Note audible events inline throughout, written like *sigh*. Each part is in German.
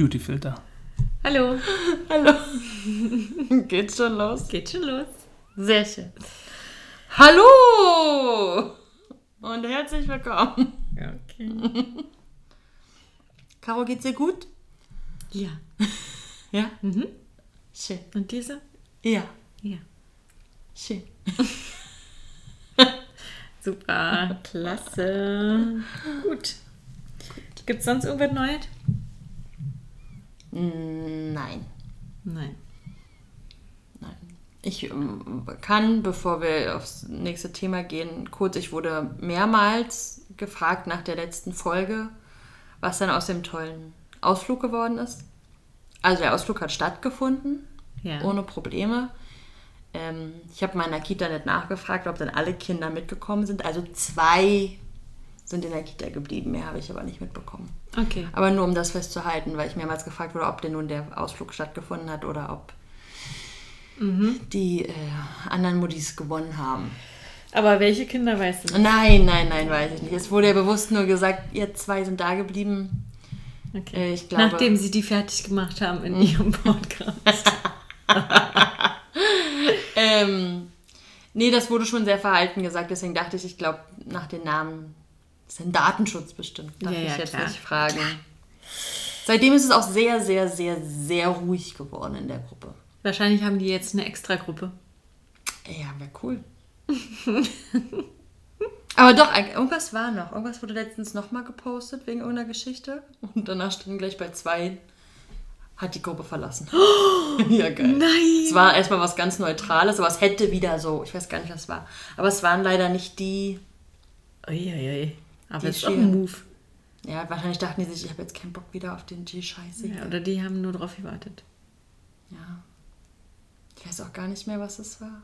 Beautyfilter. Hallo. *laughs* Hallo. *laughs* Geht schon los? Geht schon los. Sehr schön. Hallo und herzlich willkommen. Okay. *laughs* Caro, geht's dir gut? Ja. Ja? Mhm. Schön. Und diese? Ja, Ja. schön. Super. Klasse. Gut. Gibt's sonst irgendwas Neues? Mm, Nein. Nein. Nein. Ich ähm, kann, bevor wir aufs nächste Thema gehen, kurz, ich wurde mehrmals gefragt nach der letzten Folge, was dann aus dem tollen Ausflug geworden ist. Also der Ausflug hat stattgefunden, Ja. ohne Probleme. Ähm, ich habe meiner Kita nicht nachgefragt, ob dann alle Kinder mitgekommen sind. Also zwei sind in der Kita geblieben, mehr habe ich aber nicht mitbekommen. Okay. Aber nur um das festzuhalten, weil ich mehrmals gefragt wurde, ob denn nun der Ausflug stattgefunden hat oder ob die äh, anderen Muttis gewonnen haben. Aber welche Kinder weißt du? Nein, nein, nein, weiß ich nicht. Es wurde ja bewusst nur gesagt, ihr zwei sind da geblieben. Okay. Äh, ich glaube- Nachdem sie die fertig gemacht haben in ihrem *laughs* Podcast. *laughs* Ähm, nee, das wurde schon sehr verhalten gesagt, deswegen dachte ich, ich glaube, nach den Namen ist ein Datenschutz bestimmt. Darf Ja, ich ja, jetzt klar. nicht fragen. Seitdem ist es auch sehr, sehr, sehr, sehr ruhig geworden in der Gruppe. Wahrscheinlich haben die jetzt eine Extragruppe. Ja, wäre cool. *laughs* Aber doch, irgendwas war noch. Irgendwas wurde letztens nochmal gepostet wegen irgendeiner Geschichte. Und danach stand gleich bei zwei, hat die Gruppe verlassen. *gasps* ja, geil. Nein! Es war erstmal was ganz Neutrales, aber es hätte wieder so, ich weiß gar nicht, was es war. Aber es waren leider nicht die, Uiuiui. Aber das ist auch ein Move. ja, wahrscheinlich dachten die sich, ich habe jetzt keinen Bock wieder auf den G-Scheiße. Ja, oder die haben nur drauf gewartet. Ja. Ich weiß auch gar nicht mehr, was es war.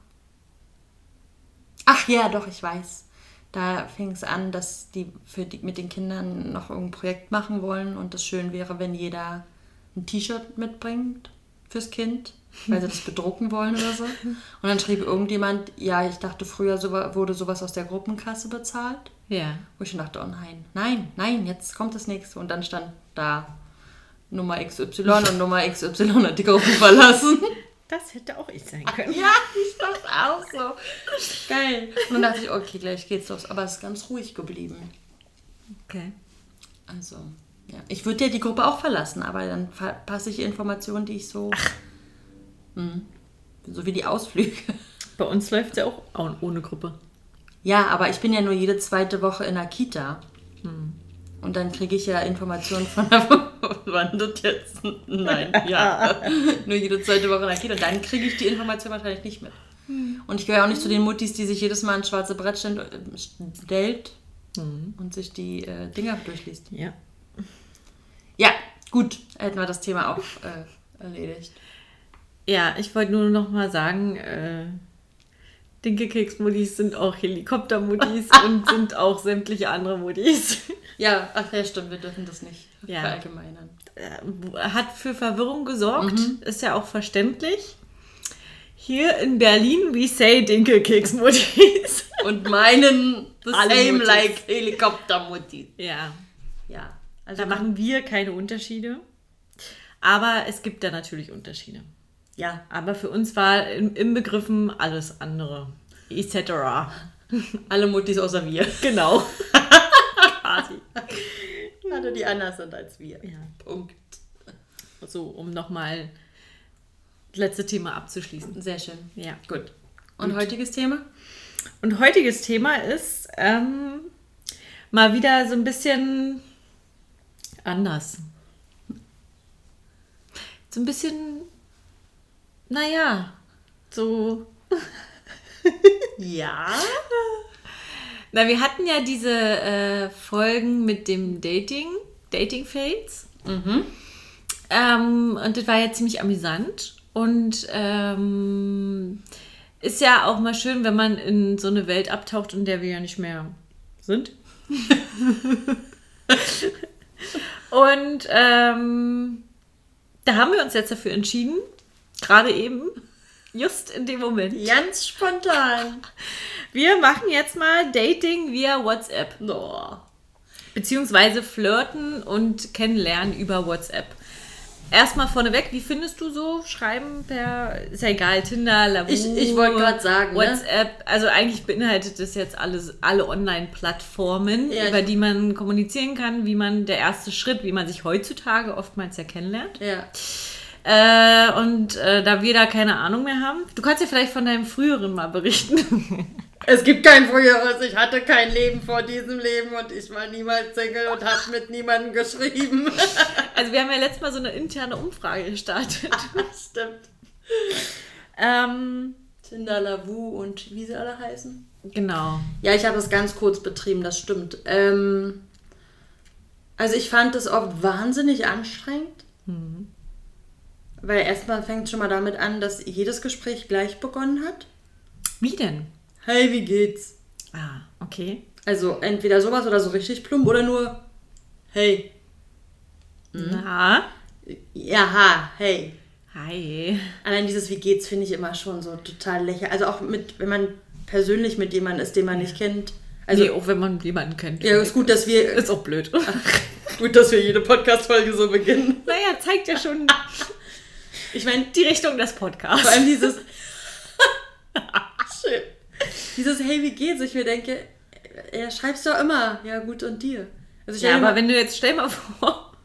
Ach ja, doch, ich weiß. Da fing es an, dass die, für die mit den Kindern noch irgendein Projekt machen wollen und es schön wäre, wenn jeder ein T-Shirt mitbringt fürs Kind, weil sie das bedrucken wollen oder so. Und dann schrieb irgendjemand, ja, ich dachte, früher so, wurde sowas aus der Gruppenkasse bezahlt. Ja. Wo ich dachte, oh nein, nein, nein, jetzt kommt das nächste. Und dann stand da Nummer XY und Nummer XY hat die Gruppe *laughs* verlassen. Das hätte auch ich sein können. Ja, ich dachte auch so. Geil. Und dann dachte ich, okay, gleich geht's los. Aber es ist ganz ruhig geblieben. Okay. Also, ja. Ich würde ja die Gruppe auch verlassen, aber dann verpasse ich Informationen, die ich so. Mhm. So wie die Ausflüge. Bei uns läuft es ja auch au- ohne Gruppe. Ja, aber ich bin ja nur jede zweite Woche in der Kita. Und dann kriege ich ja Informationen von der *laughs* Wann das jetzt? Nein, ja. *laughs* nur jede zweite Woche in der Kita. Dann kriege ich die Information wahrscheinlich nicht mit. Und ich gehöre auch nicht zu den Muttis, die sich jedes Mal ein schwarze Brett stellt, stellt und sich die äh, Dinger durchliest. Ja. Ja, gut, hätten wir das Thema auch äh, erledigt. Ja, ich wollte nur noch mal sagen, äh, Dinkelkeks-Muttis sind auch Helikopter-Muttis *laughs* und sind auch sämtliche andere Muttis. *laughs* Ja, ach ja, stimmt, wir dürfen das nicht Ja. verallgemeinern. Äh, Hat für Verwirrung gesorgt, ist ja auch verständlich. Hier in Berlin, we say Dinkelkeks-Muttis. *laughs* Und meinen the Alle same Muttis. like Helikoptermutti. ja, Ja, also da machen wir keine Unterschiede. Aber es gibt da natürlich Unterschiede. Ja, Aber für uns war im, im Begriffen alles andere. Etc. *laughs* alle Muttis außer wir. *laughs* Genau. *laughs* Quasi. Alle, die anders sind als wir. Ja. Punkt. So, um nochmal das letzte Thema abzuschließen. Sehr schön. Ja. Gut. Und heutiges Thema? Und heutiges Thema ist ähm, mal wieder so ein bisschen anders. So ein bisschen, naja, so. *laughs* Ja. Na, wir hatten ja diese äh, Folgen mit dem Dating, Dating Fates. Ähm, und das war ja ziemlich amüsant. Und ähm, ist ja auch mal schön, wenn man in so eine Welt abtaucht, in der wir ja nicht mehr sind. *laughs* und ähm, da haben wir uns jetzt dafür entschieden, gerade eben, just in dem Moment. Ganz spontan. Wir machen jetzt mal Dating via WhatsApp. Oh. Beziehungsweise flirten und kennenlernen über WhatsApp. erstmal vorneweg, wie findest du so Schreiben per, ist ja egal, Tinder, Lavu, Ich- ich wollte gerade sagen, ne? WhatsApp, also eigentlich beinhaltet das jetzt alles, alle Online-Plattformen, Ja, über die man kommunizieren kann, wie man, der erste Schritt, wie man sich heutzutage oftmals ja kennenlernt. Ja. Äh, und äh, da wir da keine Ahnung mehr haben, du kannst ja vielleicht von deinem früheren mal berichten. *laughs* Es gibt kein früheres. Ich hatte kein Leben vor diesem Leben und ich war niemals Single und habe mit niemandem geschrieben. *laughs* Also wir haben ja letztes Mal so eine interne Umfrage gestartet. *laughs* Stimmt. ähm, Tinder, Lavu und wie sie alle heißen. genau. Ja, ich habe es ganz kurz betrieben, das stimmt. Ähm, also ich fand es oft wahnsinnig anstrengend. Weil erstmal fängt es schon mal damit an, dass jedes Gespräch gleich begonnen hat. Wie denn? Hey, wie geht's? Ah, okay. Also entweder sowas oder so richtig plump oder nur Hey. Na, Ja, ha, hey. hi. Allein dieses Wie geht's finde ich immer schon so total lächerlich. Also auch mit, wenn man persönlich mit jemandem ist, den man nicht kennt. Also nee, auch wenn man jemanden kennt. ja, ist gut, dass wir Ist auch blöd. *laughs* gut, dass wir jede Podcast-Folge so beginnen. naja, zeigt ja schon *laughs* Ich meine, die Richtung des Podcasts. vor allem dieses *laughs* Schön. Dieses Hey, wie geht's? Ich mir denke, ja, schreibst du doch immer. Ja, gut und dir. Also ja, aber wenn du jetzt, stell mal vor,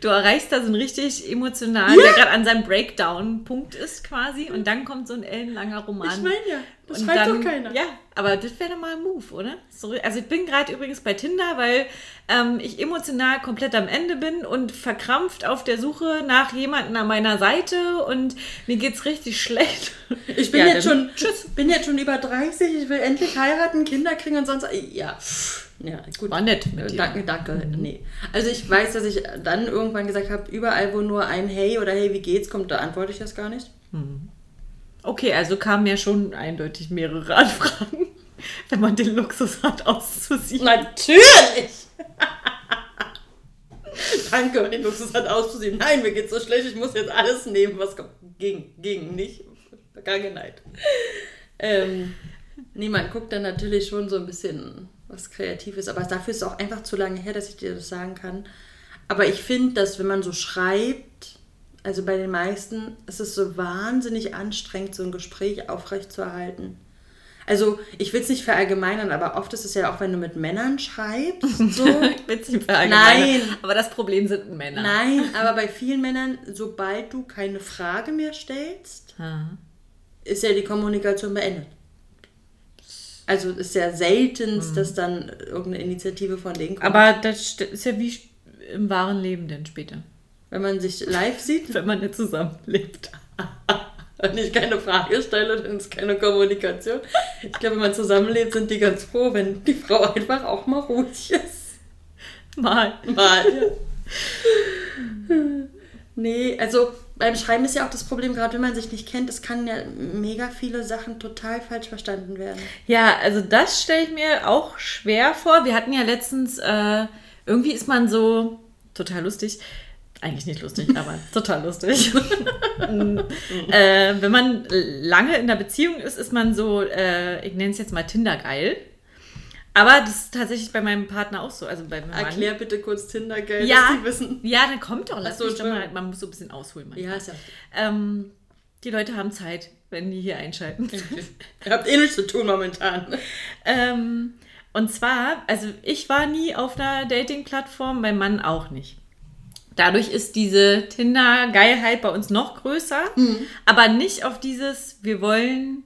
du erreichst da so einen richtig emotionalen, der gerade an seinem Breakdown-Punkt ist quasi und dann kommt so ein ellenlanger Roman. ich meine ja, das Und schreibt dann- doch keiner. Ja, aber das wäre doch mal ein Move, oder? So, also ich bin gerade übrigens bei Tinder, weil ähm, ich emotional komplett am Ende bin und verkrampft auf der Suche nach jemandem an meiner Seite und mir geht's richtig schlecht. Ich bin Ja, jetzt schon, bin jetzt schon über 30, ich will endlich heiraten, Kinder kriegen und sonst. Ja, pff, ja gut. War nett Äh. Danke, danke. Nee. Also ich weiß, dass ich dann irgendwann gesagt habe, überall, wo nur ein Hey oder Hey, wie geht's kommt, da antworte ich das gar nicht. Okay, also kamen ja schon eindeutig mehrere Anfragen, *laughs* wenn man den Luxus hat, auszusieben. Natürlich! *laughs* Danke, den Luxus hat auszusehen. Nein, mir geht's so schlecht, ich muss jetzt alles nehmen, was kommt. Ging, ging, nicht. Vergangenheit. Ähm, niemand guckt dann natürlich schon so ein bisschen was Kreatives, aber dafür ist es auch einfach zu lange her, dass ich dir das sagen kann. Aber ich finde, dass wenn man so schreibt, also bei den meisten, ist es so wahnsinnig anstrengend, so ein Gespräch aufrechtzuerhalten. Also, ich will es nicht verallgemeinern, aber oft ist es ja auch, wenn du mit Männern schreibst, *laughs* so. Ich will's nicht verallgemeinern, Nein. Aber das Problem sind Männer. Nein, *laughs* aber bei vielen Männern, sobald du keine Frage mehr stellst, ist ja die Kommunikation beendet. Also ist ja seltenst, dass dann irgendeine Initiative von denen kommt. Aber das st- ist ja wie im wahren Leben denn später, wenn man sich live sieht *laughs* wenn man nicht zusammenlebt. *laughs* und ich keine Frage stelle, dann ist keine Kommunikation. Ich glaube, wenn man zusammenlebt, sind die ganz froh, wenn die Frau einfach auch mal ruhig ist. Mal. Mal. *laughs* nee, also beim Schreiben ist ja auch das Problem, gerade wenn man sich nicht kennt, es kann ja mega viele Sachen total falsch verstanden werden. Ja, also das stelle ich mir auch schwer vor. Wir hatten ja letztens, äh, irgendwie ist man so total lustig. Eigentlich nicht lustig, aber *laughs* total lustig. *laughs* äh, wenn man lange in der Beziehung ist, ist man so, äh, ich nenne es jetzt mal Tinder-geil. Aber das ist tatsächlich bei meinem Partner auch so. Also bei meinem Mann. Erklär bitte kurz Tinder, gell, ja, dass die wissen. ja, dann kommt doch. Lass so, mich doch mal, man muss so ein bisschen ausholen. manchmal. Ja, ist ja. Ähm, die Leute haben Zeit, wenn die hier einschalten. Ihr habt eh nichts zu tun momentan. *laughs* Ähm, und zwar, also ich war nie auf einer Dating-Plattform, mein Mann auch nicht. Dadurch ist diese Tinder-Geilheit bei uns noch größer, aber nicht auf dieses, wir wollen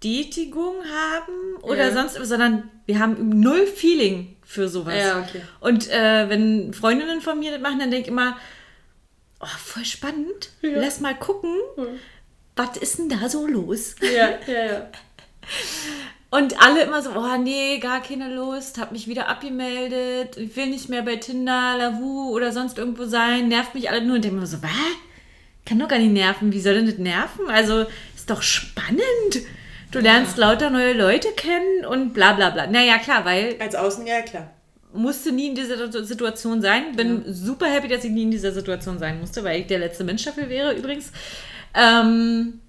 Bestätigung haben oder Ja. sonst, sondern wir haben null Feeling für sowas. Ja, okay. Und äh, wenn Freundinnen von mir das machen, dann denke ich immer, oh, voll spannend, Ja. lass mal gucken, was ist denn da so los? Ja, ja, ja. *laughs* Und alle immer so, oh nee, gar keine Lust, hab mich wieder abgemeldet, ich will nicht mehr bei Tinder, Lavu oder sonst irgendwo sein, nervt mich alle nur und denke mir so, was? Kann doch gar nicht nerven, wie soll denn das nerven? Also, ist doch spannend. Du lernst lauter neue Leute kennen und bla bla bla. Naja, klar, weil Als Außen, ja klar. musste nie in dieser Situation sein. Bin super happy, dass ich nie in dieser Situation sein musste, weil ich der letzte Mensch dafür wäre übrigens. Ähm,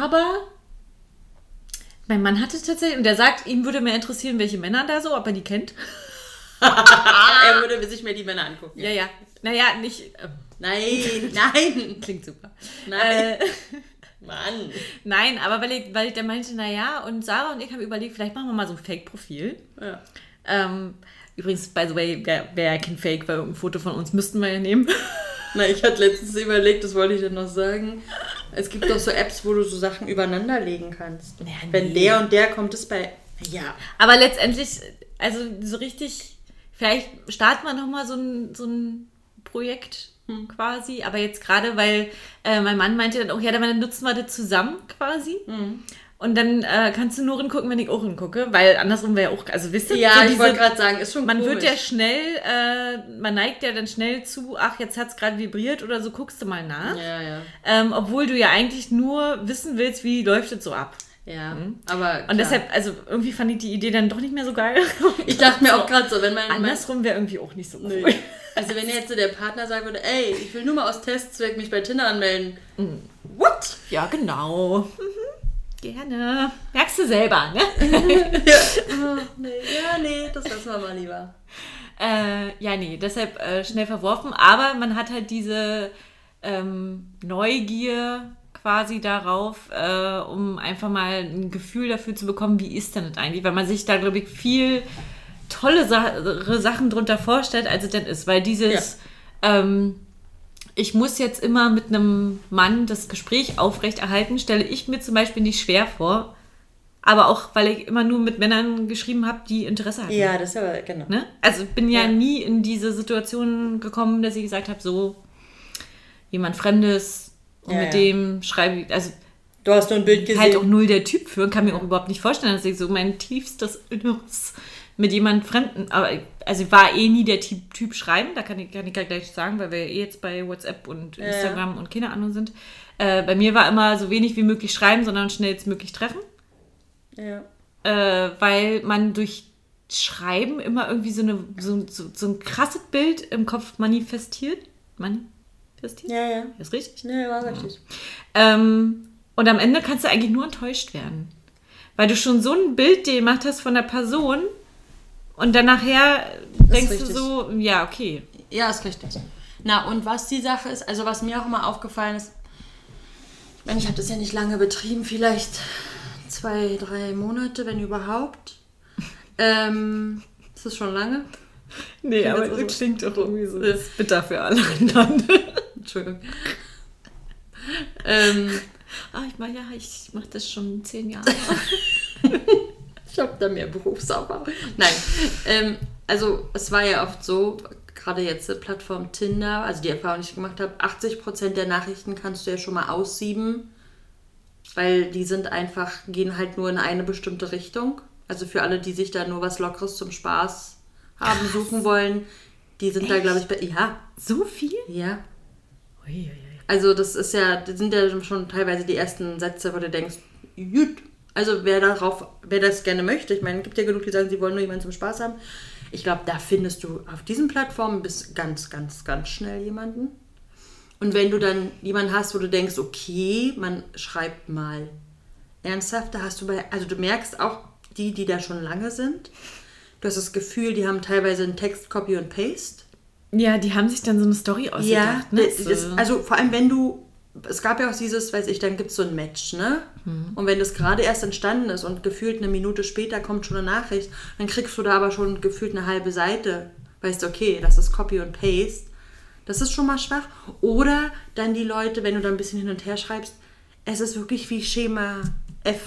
aber mein Mann hatte tatsächlich, und der sagt, ihm würde mehr interessieren, welche Männer da so, ob er die kennt. *laughs* er würde sich mir die Männer angucken. Ja, ja. Naja, nicht. Äh, nein, nein. *laughs* Klingt super. Nein. Äh, Mann. Nein, aber weil ich, weil der meinte, naja, und Sarah und ich haben überlegt, vielleicht machen wir mal so ein Fake-Profil. Ja. Ähm, übrigens, by the way, wäre wär ja kein Fake, weil ein Foto von uns müssten wir ja nehmen. *laughs* Na, ich hatte letztens überlegt, das wollte ich dann noch sagen. Es gibt doch so Apps, wo du so Sachen übereinander legen kannst. Ja, nee. Wenn der und der kommt, ist bei. Ja. Aber letztendlich, also so richtig, vielleicht starten wir nochmal so ein, so ein Projekt quasi. Aber jetzt gerade, weil äh, mein Mann meinte dann auch, ja, dann nutzen wir das zusammen quasi. Hm. Und dann äh, kannst du nur hingucken, wenn ich auch hingucke, weil andersrum wäre auch, also wisst ihr, ja, so ich wollte gerade sagen, ist schon Man komisch. wird ja schnell, äh, man neigt ja dann schnell zu, ach, jetzt hat es gerade vibriert oder so, guckst du mal nach. Ja, ja. Ähm, obwohl du ja eigentlich nur wissen willst, wie läuft es so ab. Ja, mhm. aber. Klar. Und deshalb, also irgendwie fand ich die Idee dann doch nicht mehr so geil. ich dachte mir auch gerade so, wenn man. Andersrum wäre irgendwie auch nicht so cool. Nee. Also, wenn jetzt so der Partner sagen würde, ey, ich will nur mal aus Testzweck mich bei Tinder anmelden. Mhm. What? Ja, genau. Mhm. Gerne. Merkst du selber, ne? *laughs* ja. Oh, nee. ja, nee, das lassen wir mal lieber. Äh, ja, nee, deshalb äh, schnell verworfen. Aber man hat halt diese ähm, Neugier quasi darauf, äh, um einfach mal ein Gefühl dafür zu bekommen, wie ist denn das eigentlich? Weil man sich da, glaube ich, viel tolle Sa Sachen drunter vorstellt, als es denn ist. Weil dieses, ja. ähm, ich muss jetzt immer mit einem Mann das Gespräch aufrechterhalten, stelle ich mir zum Beispiel nicht schwer vor. Aber auch, weil ich immer nur mit Männern geschrieben habe, die Interesse hatten. Ja, das ist aber, genau. Ne? Also bin ja, ja, nie in diese Situation gekommen, dass ich gesagt habe, so jemand Fremdes, und ja, mit dem schreibe ich, also Du hast nur ein Bild gesehen. Halt auch null der Typ für, kann mir auch überhaupt nicht vorstellen, dass ich so mein tiefstes Inneres mit jemandem Fremden, aber also war eh nie der Typ, typ schreiben, da kann ich, kann ich gleich sagen, weil wir eh jetzt bei WhatsApp und Instagram ja. und keine Ahnung sind. Äh, bei mir war immer so wenig wie möglich schreiben, sondern schnellstmöglich treffen. Ja. Äh, weil man durch Schreiben immer irgendwie so, eine, so, so, so ein krasses Bild im Kopf manifestiert. Manifestiert? Ja, ja. Ist richtig? Ja, war richtig. Ähm, und am Ende kannst du eigentlich nur enttäuscht werden. Weil du schon so ein Bild dir gemacht hast von der Person und dann nachher denkst du so, ja, okay. Ja, ist richtig. Na, und was die Sache ist, also was mir auch immer aufgefallen ist, ich meine, ich habe das ja nicht lange betrieben, vielleicht zwei, drei Monate, wenn überhaupt. *laughs* Ähm, ist das schon lange? Nee, aber es so klingt doch irgendwie so. Das ist bitter für alle anderen. *laughs* Entschuldigung. ähm, ah, ich meine, ja, ich mache das schon zehn Jahre. *laughs* ich habe da mehr Berufsauber. Nein, ähm, also es war ja oft so, gerade jetzt die Plattform Tinder, also die Erfahrung, die ich gemacht habe, 80% der Nachrichten kannst du ja schon mal aussieben, weil die sind einfach, gehen halt nur in eine bestimmte Richtung. Also für alle, die sich da nur was Lockeres zum Spaß haben, suchen wollen, die sind Echt? da, glaube ich, bei. Ja. So viel? Ja. Uiuiui. Also das ist ja, das sind ja schon teilweise die ersten Sätze, wo du denkst, gut. Also wer darauf, wer das gerne möchte, ich meine, es gibt ja genug, die sagen, sie wollen nur jemanden zum Spaß haben. Ich glaube, da findest du auf diesen Plattformen bis ganz, ganz, ganz schnell jemanden. Und wenn du dann jemanden hast, wo du denkst, okay, man schreibt mal ernsthaft, da hast du bei, also du merkst auch die, die da schon lange sind, du hast das Gefühl, die haben teilweise einen Text Copy und Paste ja, die haben sich dann so eine Story ausgedacht. Ja, ne? das, also vor allem, wenn du, es gab ja auch dieses, weiß ich, dann gibt es so ein Match, ne? Mhm. Und wenn das gerade erst entstanden ist und gefühlt eine Minute später kommt schon eine Nachricht, dann kriegst du da aber schon gefühlt eine halbe Seite. Weißt du, okay, das ist Copy und Paste. Das ist schon mal schwach. Oder dann die Leute, wenn du da ein bisschen hin und her schreibst, es ist wirklich wie Schema F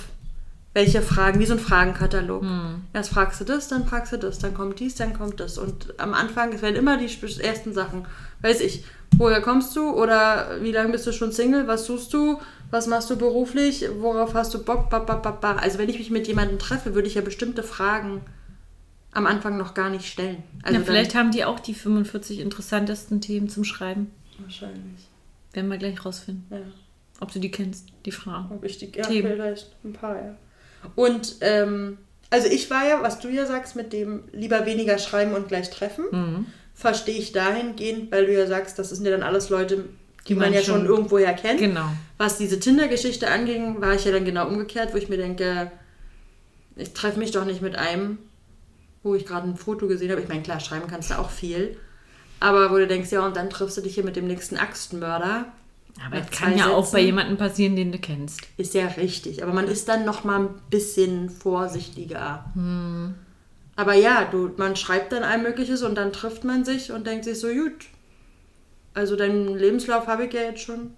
welche Fragen, wie so ein Fragenkatalog. Hm. Erst fragst du das, dann fragst du das, dann kommt dies, dann kommt das. Und am Anfang, es werden immer die ersten Sachen. Weiß ich, woher kommst du oder wie lange bist du schon Single, was suchst du, was machst du beruflich, worauf hast du Bock, ba, ba, ba, ba. Also wenn ich mich mit jemandem treffe, würde ich ja bestimmte Fragen am Anfang noch gar nicht stellen. Also ja, vielleicht haben die auch die 45 interessantesten Themen zum Schreiben. Wahrscheinlich. Werden wir gleich rausfinden. Ja. Ob du die kennst, die Fragen. Ob ich die, ja, Themen. vielleicht ein paar, ja. Und ähm, also ich war ja, was du ja sagst, mit dem lieber weniger schreiben und gleich treffen, mhm. Verstehe ich dahingehend, weil du ja sagst, das sind ja dann alles Leute, die, die man, ja schon, schon irgendwoher kennt. Genau. Was diese Tinder-Geschichte anging, war ich ja dann genau umgekehrt, wo ich mir denke, ich treffe mich doch nicht mit einem, wo ich gerade ein Foto gesehen habe. Ich meine, klar, schreiben kannst du auch viel. Aber wo du denkst, ja, und dann triffst du dich hier mit dem nächsten Axtmörder. Aber es kann ja auch Sätzen. bei jemandem passieren, den du kennst. Ist ja richtig. Aber man ist dann noch mal ein bisschen vorsichtiger. Aber ja, du, man schreibt dann all Mögliches und dann trifft man sich und denkt sich so, gut. Also deinen Lebenslauf habe ich ja jetzt schon.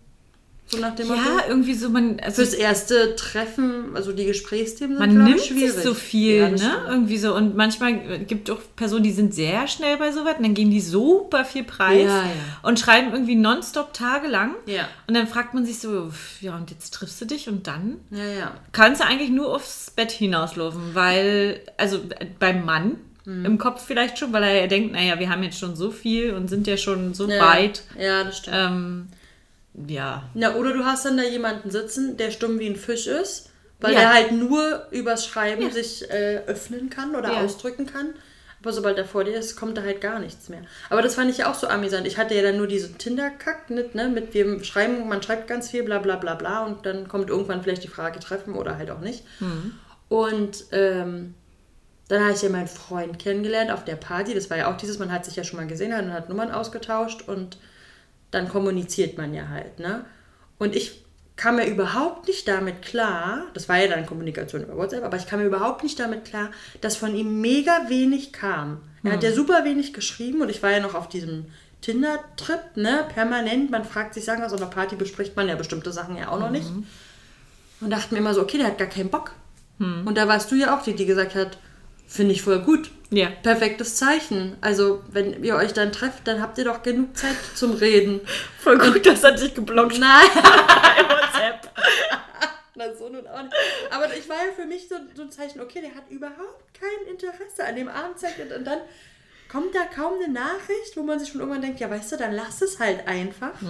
So nach dem Motto. Ja, irgendwie so, man. Also Fürs erste Treffen, also die Gesprächsthemen sind, Man nimmt schwierig. sich so viel, Ja, ne? stimmt. Irgendwie so. Und manchmal gibt es auch Personen, die sind sehr schnell bei sowas und dann geben die super viel Preis Ja, ja. und schreiben irgendwie nonstop tagelang. Ja. Und dann fragt man sich so, ja, und jetzt triffst du dich und dann Ja, ja. kannst du eigentlich nur aufs Bett hinauslaufen, weil, also beim Mann Mhm. im Kopf vielleicht schon, weil er denkt, naja, wir haben jetzt schon so viel und sind ja schon so ja. weit. Ja, das stimmt. Ähm, ja. Na, oder du hast dann da jemanden sitzen, der stumm wie ein Fisch ist, weil Ja. der halt nur übers Schreiben Ja. sich äh, öffnen kann oder Ja. ausdrücken kann. Aber sobald er vor dir ist, kommt da halt gar nichts mehr. Aber das fand ich ja auch so amüsant. Ich hatte ja dann nur diesen Tinder-Kack mit, ne, mit wir schreiben, man schreibt ganz viel, bla bla bla bla und dann kommt irgendwann vielleicht die Frage treffen oder halt auch nicht. Und ähm, dann habe ich ja meinen Freund kennengelernt auf der Party. Das war ja auch dieses, man hat sich ja schon mal gesehen und hat Nummern ausgetauscht und dann kommuniziert man ja halt, ne? Und ich kam mir überhaupt nicht damit klar, das war ja dann Kommunikation über WhatsApp, aber ich kam mir überhaupt nicht damit klar, dass von ihm mega wenig kam. Er hat ja super wenig geschrieben und ich war ja noch auf diesem Tinder-Trip, ne, permanent. Man fragt sich, sagen auf einer Party bespricht man ja bestimmte Sachen ja auch noch nicht. Und dachte mir immer so, okay, der hat gar keinen Bock. Und da warst du ja auch die, die gesagt hat, finde ich voll gut. Ja. Perfektes Zeichen. Also, wenn ihr euch dann trefft, dann habt ihr doch genug Zeit zum Reden. *laughs* Voll gut, das hat dich geblockt *laughs* Nein, bei WhatsApp. *laughs* na so nun auch nicht. Aber ich war ja für mich so, so ein Zeichen, okay, der hat überhaupt kein Interesse an dem Abendzeit. Und dann kommt da kaum eine Nachricht, wo man sich schon irgendwann denkt, ja, weißt du, dann lass es halt einfach.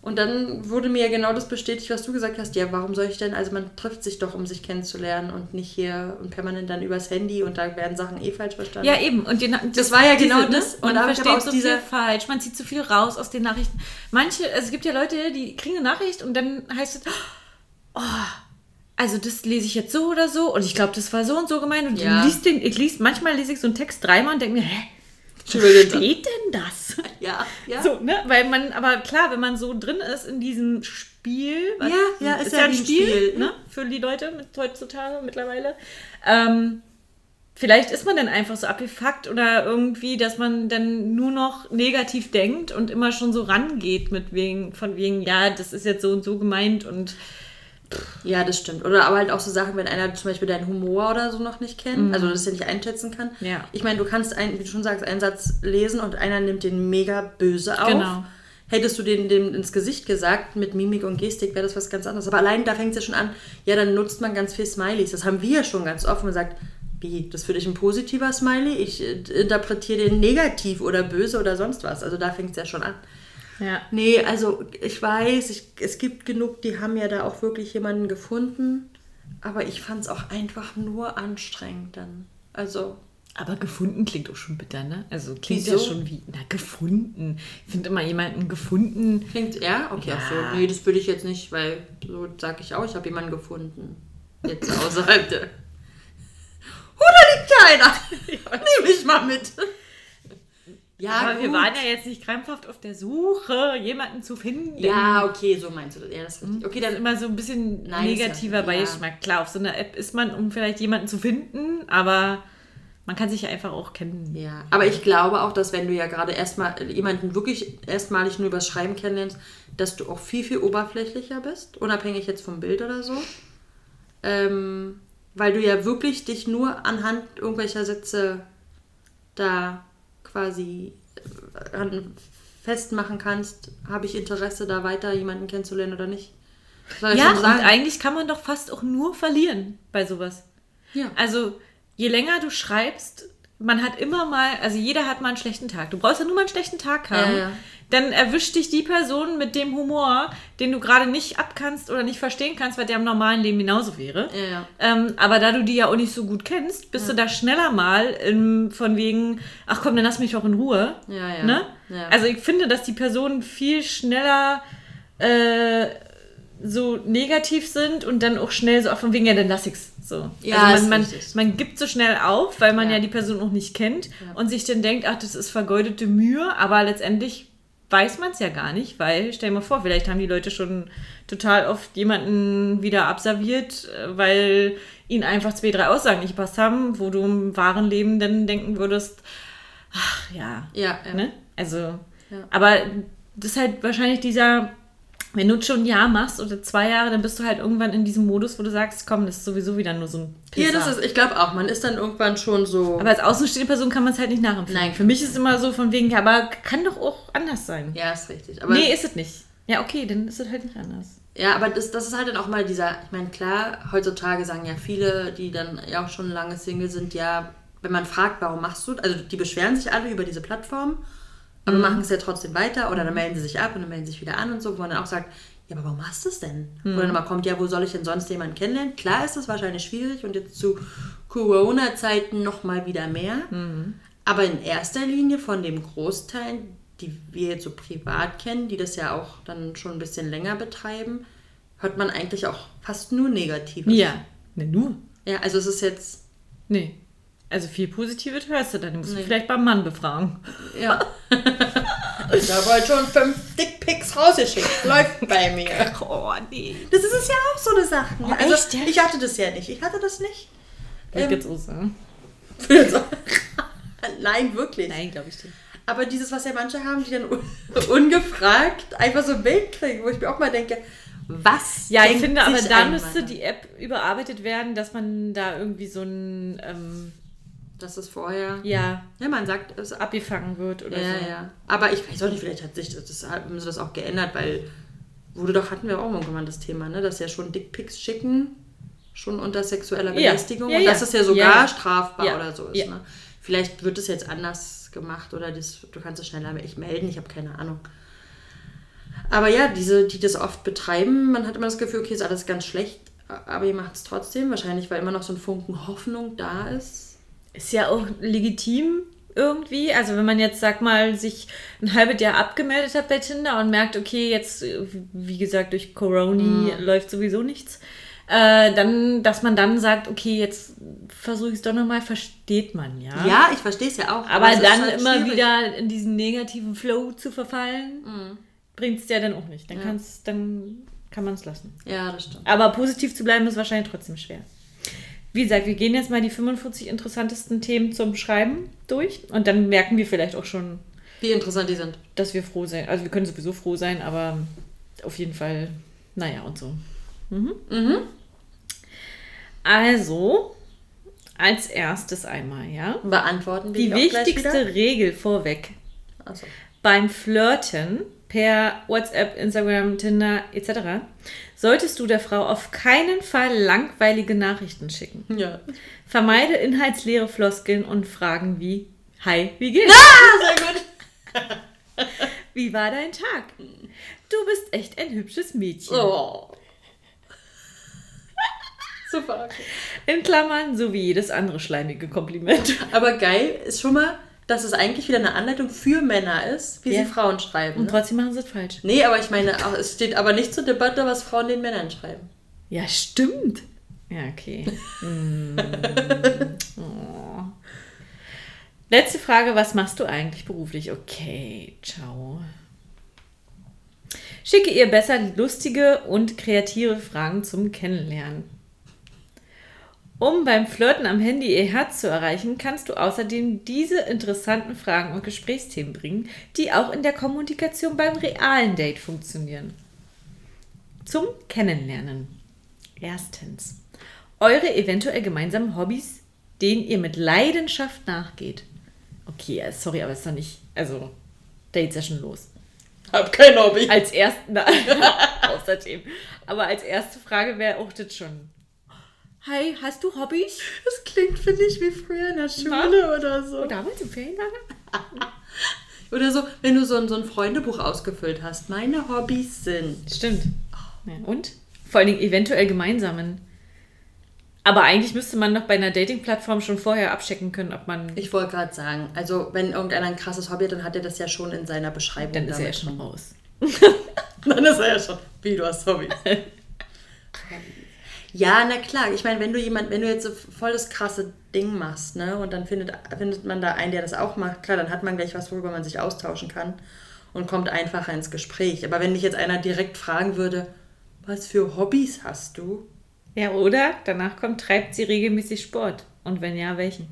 Und dann wurde mir ja genau das bestätigt, was du gesagt hast. Ja, warum soll ich denn? Also man trifft sich doch, um sich kennenzulernen und nicht hier und permanent dann übers Handy und da werden Sachen eh falsch verstanden. Ja, eben. Und die, Das war ja genau das. Und man versteht so viel falsch. Man zieht zu viel raus aus den Nachrichten. Manche, also es gibt ja Leute, die kriegen eine Nachricht und dann heißt es, oh, also das lese ich jetzt so oder so und ich glaube, das war so und so gemeint und Ja. liest den, ich liest, manchmal lese ich so einen Text dreimal und denke mir, hä? Wo steht denn das? *laughs* Ja, ja. So, ne? Weil man, aber klar, wenn man so drin ist in diesem Spiel, was- Ja, ja, ist ja ein wie ein Spiel, Spiel, ne? Für die Leute mit heutzutage mittlerweile. Ähm, vielleicht ist man dann einfach so abgefuckt oder irgendwie, dass man dann nur noch negativ denkt und immer schon so rangeht mit wegen, von wegen, ja, das ist jetzt so und so gemeint und Ja, das stimmt. Oder aber halt auch so Sachen, wenn einer zum Beispiel deinen Humor oder so noch nicht kennt, also das ja nicht einschätzen kann. Mhm. Ja. Ich meine, du kannst, ein, wie du schon sagst, einen Satz lesen und einer nimmt den mega böse auf. Genau. Hättest du den dem ins Gesicht gesagt, mit Mimik und Gestik, wäre das was ganz anderes. Aber allein da fängt es ja schon an, ja, dann nutzt man ganz viel Smileys. Das haben wir ja schon ganz oft. Man sagt, wie, das ist für dich ein positiver Smiley? Ich äh, interpretiere den negativ oder böse oder sonst was. Also da fängt es ja schon an. Ja. Nee, also ich weiß, ich, es gibt genug, die haben ja da auch wirklich jemanden gefunden. Aber ich fand es auch einfach nur anstrengend dann. Also, Aber gefunden klingt auch schon bitter, ne? Also klingt ja Wieso? schon wie, na, gefunden. Ich finde immer jemanden gefunden. klingt, ja, okay, Ja. so. Nee, das würde ich jetzt nicht, weil so sag ich auch, ich habe jemanden gefunden. Jetzt außerhalb der. *laughs* Oh, da liegt keiner! *laughs* Nehme ich mal mit. Ja, Aber wir gut. waren ja jetzt nicht krampfhaft auf der Suche, jemanden zu finden. Ja, okay, so meinst du das. Ja, das ist richtig. Okay, Das ist dann. immer so ein bisschen ja- negativer ja. Beigeschmack. Klar, auf so einer App ist man, um vielleicht jemanden zu finden, aber man kann sich ja einfach auch kennen. Ja, aber ich glaube auch, dass wenn du ja gerade erstmal jemanden wirklich erstmalig nur übers Schreiben kennenlernst, dass du auch viel, viel oberflächlicher bist, unabhängig jetzt vom Bild oder so. Ähm, weil du ja wirklich dich nur anhand irgendwelcher Sätze da quasi äh, festmachen kannst, habe ich Interesse, da weiter jemanden kennenzulernen oder nicht. Ja, und eigentlich kann man doch fast auch nur verlieren bei sowas. Ja. Also, je länger du schreibst, man hat immer mal, also jeder hat mal einen schlechten Tag. Du brauchst ja nur mal einen schlechten Tag haben. Ja, ja. Dann erwischt dich die Person mit dem Humor, den du gerade nicht abkannst oder nicht verstehen kannst, weil der im normalen Leben genauso wäre. Ja, ja. Ähm, aber da du die ja auch nicht so gut kennst, bist du da schneller mal im, von wegen, ach komm, dann lass mich doch in Ruhe. Ja, ja. Ne? Ja. Also ich finde, dass die Person viel schneller äh, so negativ sind und dann auch schnell so auf von wegen, ja, dann lass ich's. So. Ja, also man, man, man gibt so schnell auf, weil man ja, Ja. die Person noch nicht kennt und sich dann denkt, ach, das ist vergeudete Mühe, aber letztendlich weiß man es ja gar nicht, weil, stell dir mal vor, vielleicht haben die Leute schon total oft jemanden wieder abserviert, äh, weil ihnen einfach zwei, drei Aussagen nicht gepasst haben, wo du im wahren Leben dann denken würdest, ach ja, Ja, ja. Ne? Also, Ja. aber das ist halt wahrscheinlich dieser, wenn du schon ein Jahr machst oder zwei Jahre, dann bist du halt irgendwann in diesem Modus, wo du sagst, komm, das ist sowieso wieder nur so ein Ja, Pisser. das ist, ich glaube auch, man ist dann irgendwann schon so. aber als außenstehende Person kann man es halt nicht nachempfinden. Nein. Für mich ist es immer so von wegen, ja, aber kann doch auch anders sein. ja, ist richtig. Aber nee, ist es nicht. Ja, okay, dann ist es halt nicht anders. Ja, aber das, das ist halt dann auch mal dieser, ich meine, klar, heutzutage sagen ja viele, die dann ja auch schon lange Single sind, ja, wenn man fragt, warum machst du, also die beschweren sich alle über diese Plattform, aber machen es ja trotzdem weiter oder dann melden sie sich ab und dann melden sie sich wieder an und so, wo man dann auch sagt, ja, aber warum machst du es denn? Oder dann mal kommt, ja, wo soll ich denn sonst jemanden kennenlernen? Klar ist das wahrscheinlich schwierig und jetzt zu Corona-Zeiten nochmal wieder mehr. Aber in erster Linie von dem Großteil, die wir jetzt so privat kennen, die das ja auch dann schon ein bisschen länger betreiben, hört man eigentlich auch fast nur Negatives. Ja. Ne, nur. Ja, also es ist jetzt, Nee. Also viel Positives hörst du dann. Du musst Nee. du vielleicht beim Mann befragen. ja. ich habe heute schon fünf Dickpics rausgeschickt. Läuft bei mir. *laughs* Oh, nee. Das ist es ja auch so eine Sache. Oh, also, echt, ja? Ich hatte das ja nicht. Ich hatte das nicht. Ich Ähm, jetzt auch sagen. Nein, wirklich. Nein, glaube ich nicht. Aber dieses, was ja manche haben, die dann un *laughs* ungefragt einfach so ein Bild kriegen, wo ich mir auch mal denke, was? Ja, ich finde, aber da müsste die App überarbeitet werden, dass man da irgendwie so ein, ähm, Das ist vorher. ja, Ja, man sagt es ab. abgefangen wird oder Ja, so. ja. Aber ich weiß auch nicht, vielleicht hat sich das, das haben sie das auch geändert, weil wurde doch, hatten wir auch irgendwann das Thema, ne? Dass ja schon Dickpics schicken, schon unter sexueller. Belästigung. Ja, und ja. dass es ja sogar strafbar oder so ist. Ne? Vielleicht wird es jetzt anders gemacht oder das, du kannst es schneller echt melden, ich habe keine Ahnung. Aber ja, diese, die das oft betreiben, man hat immer das Gefühl, okay, ist alles ganz schlecht, aber ihr macht es trotzdem, wahrscheinlich, weil immer noch so ein Funken Hoffnung da ist. Ist ja auch legitim irgendwie. Also wenn man jetzt, sag mal, sich ein halbes Jahr abgemeldet hat bei Tinder und merkt, okay, jetzt, wie gesagt, durch Corona läuft sowieso nichts, äh, dann, dass man dann sagt, okay, jetzt versuche ich es doch nochmal, versteht man, ja. Ja, ich verstehe es ja auch. Aber ist dann halt immer schwierig. wieder in diesen negativen Flow zu verfallen, bringt es ja dann auch nicht. Dann, kann's, dann kann man es lassen. Ja, das stimmt. Aber positiv zu bleiben ist wahrscheinlich trotzdem schwer. Wie gesagt, wir gehen jetzt mal die 45 interessantesten Themen zum Schreiben durch und dann merken wir vielleicht auch schon, Wie interessant die sind. dass wir froh sein. Also wir können sowieso froh sein, aber auf jeden Fall, naja und so. Mhm. Also, als erstes einmal, ja. Beantworten wir Die gleich wichtigste? Regel vorweg Achso. beim Flirten per WhatsApp, Instagram, Tinder etc. solltest du der Frau auf keinen Fall langweilige Nachrichten schicken. Ja. Vermeide inhaltsleere Floskeln und Fragen wie Hi, wie geht's? Sehr gut. *laughs* Wie war dein Tag? Du bist echt ein hübsches Mädchen. Oh. *laughs* Super. In Klammern, so wie jedes andere schleimige Kompliment. Aber geil ist schon mal, dass es eigentlich wieder eine Anleitung für Männer ist, wie Ja. sie Frauen schreiben. Und Ne? trotzdem machen sie es falsch. Nee, aber ich meine, es steht aber nicht zur Debatte, was Frauen den Männern schreiben. Ja, stimmt. Ja, okay. *laughs* Mm. Oh. Letzte Frage, was machst du eigentlich beruflich? Okay, ciao. Schicke ihr besser lustige und kreative Fragen zum Kennenlernen. Um beim Flirten am Handy ihr Herz zu erreichen, kannst du außerdem diese interessanten Fragen und Gesprächsthemen bringen, die auch in der Kommunikation beim realen Date funktionieren. Zum Kennenlernen. Erstens. Eure eventuell gemeinsamen Hobbys, denen ihr mit Leidenschaft nachgeht. Okay, äh, sorry, aber ist doch nicht. Also, Date Session los. Hab kein Hobby. Als erst, *laughs* na, außerdem. Aber als erste Frage wäre auch das schon. Hi, hast du Hobbys? Das klingt, finde ich, wie früher in der Schule oder so. Oh, damals im Ferienlager? *laughs* Oder so, wenn du so ein, so ein Freundebuch ausgefüllt hast. Meine Hobbys sind. Stimmt. Ja, und? Vor allen Dingen eventuell gemeinsamen. Aber eigentlich müsste man noch bei einer Dating-Plattform schon vorher abchecken können, ob man. Ich wollte gerade sagen, also wenn irgendeiner ein krasses Hobby hat, dann hat er das ja schon in seiner Beschreibung. dann ist er ja schon raus. *laughs* Dann ist er ja schon. Wie, du hast Hobbys? *laughs* ja, na klar. Ich meine, wenn du jemand, wenn du jetzt so voll das krasse Ding machst, ne, und dann findet, findet man da einen, der das auch macht, klar, dann hat man gleich was, worüber man sich austauschen kann und kommt einfacher ins Gespräch. Aber wenn dich jetzt einer direkt fragen würde, was für Hobbys hast du? Ja, oder danach kommt, treibt sie regelmäßig Sport? Und wenn ja, welchen?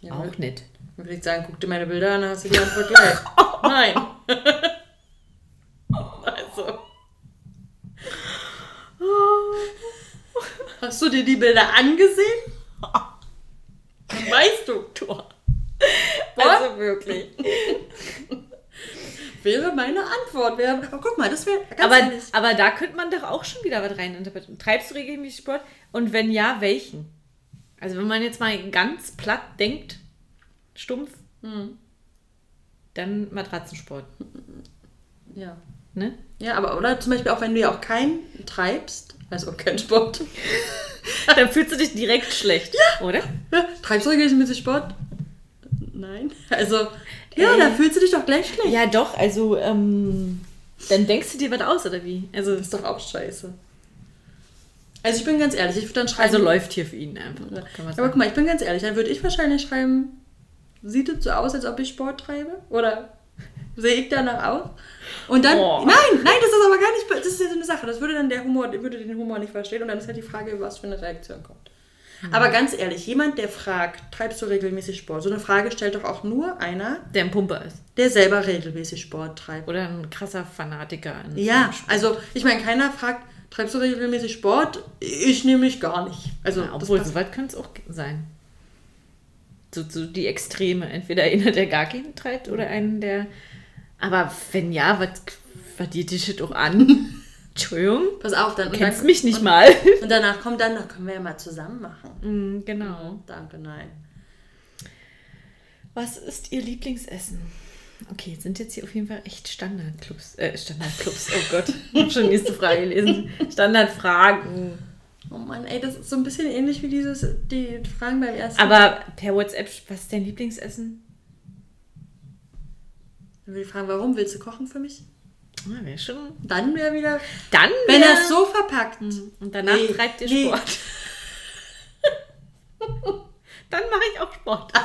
Ja, auch nicht. Dann würde ich sagen, guck dir meine Bilder an, dann hast du die Antwort gleich. *laughs* Nein. also. Hast du dir die Bilder angesehen? *laughs* Weißt du, Tor. Also wirklich. Wäre meine Antwort. Wäre, oh, guck mal, das wäre ganz Aber, ehrlich. aber da könnte man doch auch schon wieder was reininterpretieren. Treibst du regelmäßig Sport? Und wenn ja, welchen? Also wenn man jetzt mal ganz platt denkt, stumpf, Hm. dann Matratzensport. Ja. Ne? ja, aber oder zum Beispiel auch, wenn du ja auch keinen treibst, also auch keinen Sport. *laughs* Dann fühlst du dich direkt schlecht, oder? Ja, treibst du regelmäßig Sport? Nein. Also, ja, Ey. da fühlst du dich doch gleich schlecht. Ja, doch, also ähm, dann denkst du dir was aus, oder wie? Also, Das ist doch auch scheiße. Also ich bin ganz ehrlich, ich würde dann schreiben. also läuft hier für ihn einfach. Ja. Aber guck mal, ich bin ganz ehrlich, dann würde ich wahrscheinlich schreiben, sieht es so aus, als ob ich Sport treibe? Oder sehe ich danach aus? Und dann, Oh. nein, nein, das ist aber gar nicht, das ist ja so eine Sache, das würde dann der Humor, würde den Humor nicht verstehen und dann ist halt die Frage, was für eine Reaktion kommt. Hm. Aber ganz ehrlich, jemand, der fragt, treibst du regelmäßig Sport? So eine Frage stellt doch auch nur einer, Der ein Pumper ist. der selber regelmäßig Sport treibt. Oder ein krasser Fanatiker. Ja, also ich meine, keiner fragt, treibst du regelmäßig Sport? Ich nämlich gar nicht. Also, Ja, obwohl, so weit könnte es auch sein. So, so die Extreme. Entweder einer, der gar keinen treibt oder einen, der. Aber wenn ja, was geht die Shit auch an? *laughs* Entschuldigung. pass auf, dann. und Kennst dann, mich nicht und, mal. Und danach kommt dann, dann können wir ja mal zusammen machen. Mm, genau. Danke, nein. Was ist Ihr Lieblingsessen? Okay, sind jetzt hier auf jeden Fall echt Standardclubs. Äh, Standardclubs, oh Gott. Ich habe schon die nächste Frage gelesen. Standardfragen. Oh Mann, ey, das ist so ein bisschen ähnlich wie dieses, die Fragen beim ersten. Aber per WhatsApp, was ist dein Lieblingsessen? Dann will ich fragen, warum willst du kochen für mich? Ah, wäre schon. Dann wäre wieder. Dann. Wenn er es so verpackt. Und danach Nee, treibt ihr nee. Sport. *laughs* Dann mache ich auch Sport. *laughs*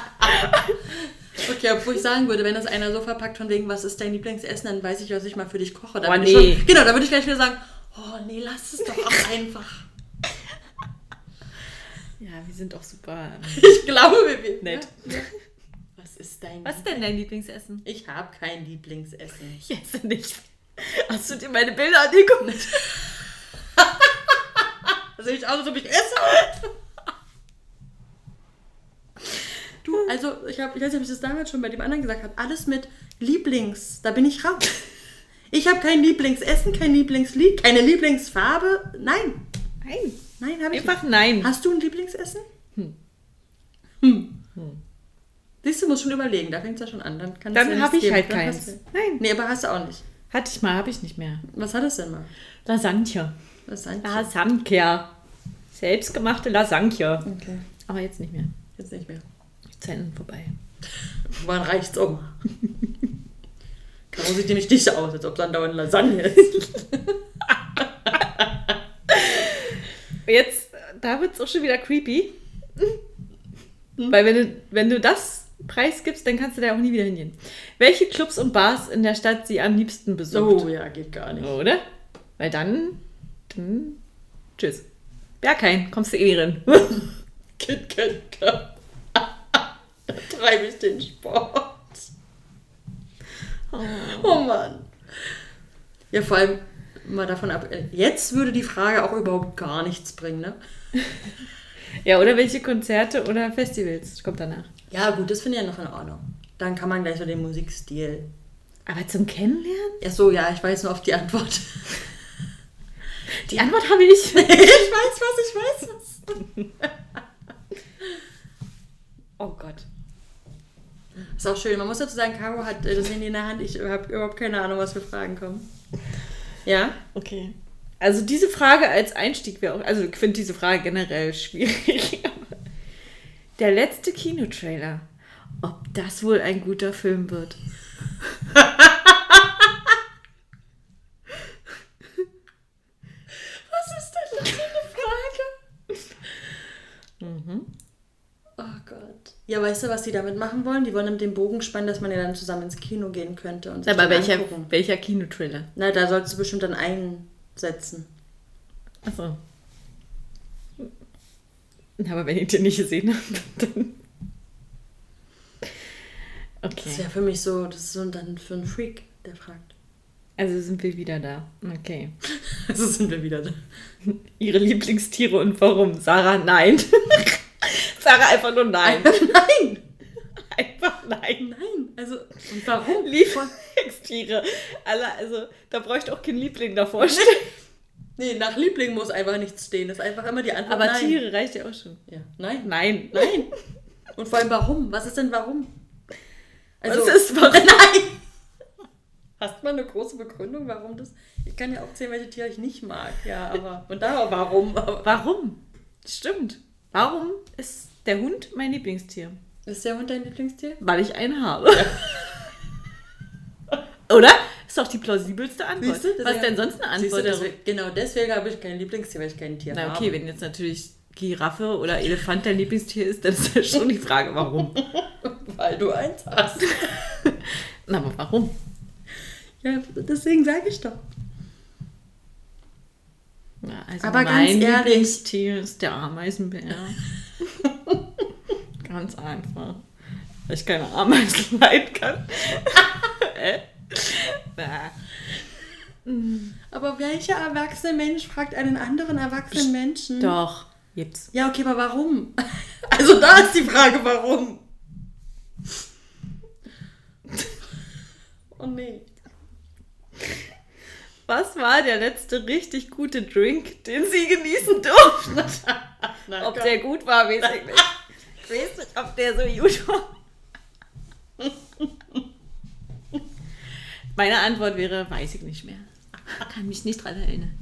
Okay, obwohl ich sagen würde, wenn das einer so verpackt von wegen, was ist dein Lieblingsessen, dann weiß ich, was ich mal für dich koche. Dann Oh, würde nee. schon, genau, dann würde ich gleich wieder sagen, oh nee, lass es doch auch *laughs* einfach. Ja, wir sind auch super. ähm, Ich glaube, wir Nett. Ja, ja. Ist dein Was ist denn dein Lieblingsessen? Ich habe kein Lieblingsessen. *laughs* Ich esse nicht. Hast du dir meine Bilder angeguckt? *laughs* Also ich aus, als ob ich esse. Du, also ich habe, ich weiß nicht, ob ich das damals schon bei dem anderen gesagt habe, alles mit Lieblings, da bin ich raus. Ich habe kein Lieblingsessen, kein Lieblingslied, keine Lieblingsfarbe. Nein, Nein. nein, habe ich Einfach nicht. nein. Hast du ein Lieblingsessen? Hm. Siehst du, musst schon überlegen, da fängt es ja schon an. Dann, es Dann habe ich geben. halt Dann keins. du- Nein. Nee, aber hast du auch nicht. Hatte ich mal, habe ich nicht mehr. Was hat es denn mal? Lasagne. Sein? Lasagne. Selbstgemachte Lasagne. Okay, Aber jetzt nicht mehr. jetzt nicht mehr. Zeiten vorbei. *laughs* Wann reicht's um? Caro sieht nämlich nicht so aus, als ob dann dauernd Lasagne ist. *laughs* Jetzt, da wird es auch schon wieder creepy. Weil wenn du, wenn du das preisgibst, dann kannst du da auch nie wieder hingehen. Welche Clubs und Bars in der Stadt sie am liebsten besucht? Oh ja, geht gar nicht. Oder? Weil dann, dann tschüss. Berghain, kommst du eh rein. *laughs* Kit Kat Club. *laughs* da treibe ich den Sport. Oh Mann. Ja, vor allem mal davon ab. Jetzt würde die Frage auch überhaupt gar nichts bringen, ne? *laughs* ja, oder welche Konzerte oder Festivals? Kommt danach. Ja, gut, das finde ich ja noch in Ordnung. Dann kann man gleich so den Musikstil. Aber zum Kennenlernen? Ja, so, ja, ich weiß nur auf die Antwort. Die Antwort habe ich. *laughs* ich weiß was, ich weiß was. Oh Gott. Ist auch schön. Man muss dazu sagen, Caro hat äh, das Handy in der Hand. Ich habe überhaupt keine Ahnung, was für Fragen kommen. Ja? Okay. Also diese Frage als Einstieg wäre auch, also ich finde diese Frage generell schwierig. Der letzte Kinotrailer. Ob das wohl ein guter Film wird? *laughs* Was ist denn das für eine Frage? Mhm. Oh Gott. Ja, weißt du, was die damit machen wollen? Die wollen mit dem Bogen spannen, dass man ja dann zusammen ins Kino gehen könnte. Und sich Aber welcher, welcher Kinotrailer? Na, da sollst du bestimmt dann einsetzen. Achso. *laughs* Aber wenn ich den nicht gesehen habe, dann. Das Okay. wäre für mich so, das ist so dann für einen Freak, der fragt. Also sind wir wieder da. Okay. *laughs* Also sind wir wieder da. *laughs* Ihre Lieblingstiere und warum? Sarah, nein. Sarah einfach nur nein. Nein! Einfach nein. Nein! Also, und warum? Lieblingstiere. Alle, also, da bräuchte auch kein Liebling davor stehen. Nee, nach Liebling muss einfach nichts stehen. Das ist einfach immer die Antwort Aber nein. Tiere reicht ja auch schon. Ja. Nein. Nein. Nein. Und vor allem warum? Was ist denn warum? Also, Was ist warum? *laughs* Nein! Hast du mal eine große Begründung, warum das? Ich kann ja auch zählen, welche Tiere ich nicht mag. Ja, aber. *laughs* Und da warum? Warum? Stimmt. Warum ist der Hund mein Lieblingstier? ist der Hund dein Lieblingstier? Weil ich einen habe. *laughs* Oder? Ist doch die plausibelste Antwort. Siehst du, Was deswegen- denn sonst eine Siehst du, Antwort? deswegen, genau deswegen habe ich kein Lieblingstier, weil ich kein Tier Na habe. okay, wenn jetzt natürlich Giraffe oder Elefant dein Lieblingstier ist, dann ist ja schon die Frage, warum. *laughs* Weil du eins hast. *laughs* Na, aber warum? Ja, deswegen sage ich doch. Ja, also Aber mein ganz ehrlich- Lieblingstier ist der Ameisenbär. *laughs* ganz einfach. Weil ich keine Ameisen leiden kann. Na. Aber welcher erwachsene Mensch fragt einen anderen erwachsenen Menschen? Doch, gibt's. Ja, okay, aber warum? *laughs* Also da ist die Frage, warum? *laughs* Oh nee. Was war der letzte richtig gute Drink, den Sie genießen durften? *laughs* Na, Ob komm. der gut war, weiß ich nicht. Ich weiß nicht, ob der so gut war. Meine Antwort wäre, weiß ich nicht mehr. Kann mich nicht dran erinnern.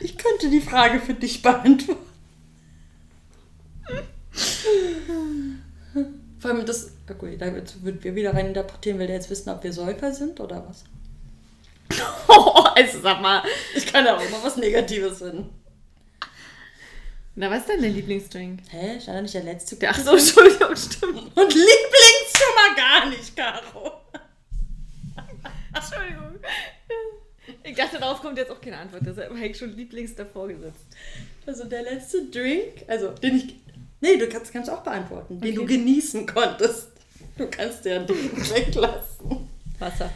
Ich könnte die Frage für dich beantworten. Vor allem das. Okay, da wird wird wir wieder rein interpretieren. Will der jetzt wissen, ob wir Säufer sind oder was? *laughs* also sag mal. Ich kann ja auch immer was Negatives finden. Na, was ist denn dein Lieblingsdrink? Hä? Stand da nicht der letzte? Ach so, Entschuldigung, stimmt. Und Lieblings schon mal gar nicht, Caro. Entschuldigung. Ich dachte, darauf kommt jetzt auch keine Antwort. Deshalb habe ich schon Lieblings davor gesetzt. Also der letzte Drink, also den ich. Nee, du kannst, kannst auch beantworten, den Okay. du genießen konntest. Du kannst ja den *laughs* weglassen. Wasser.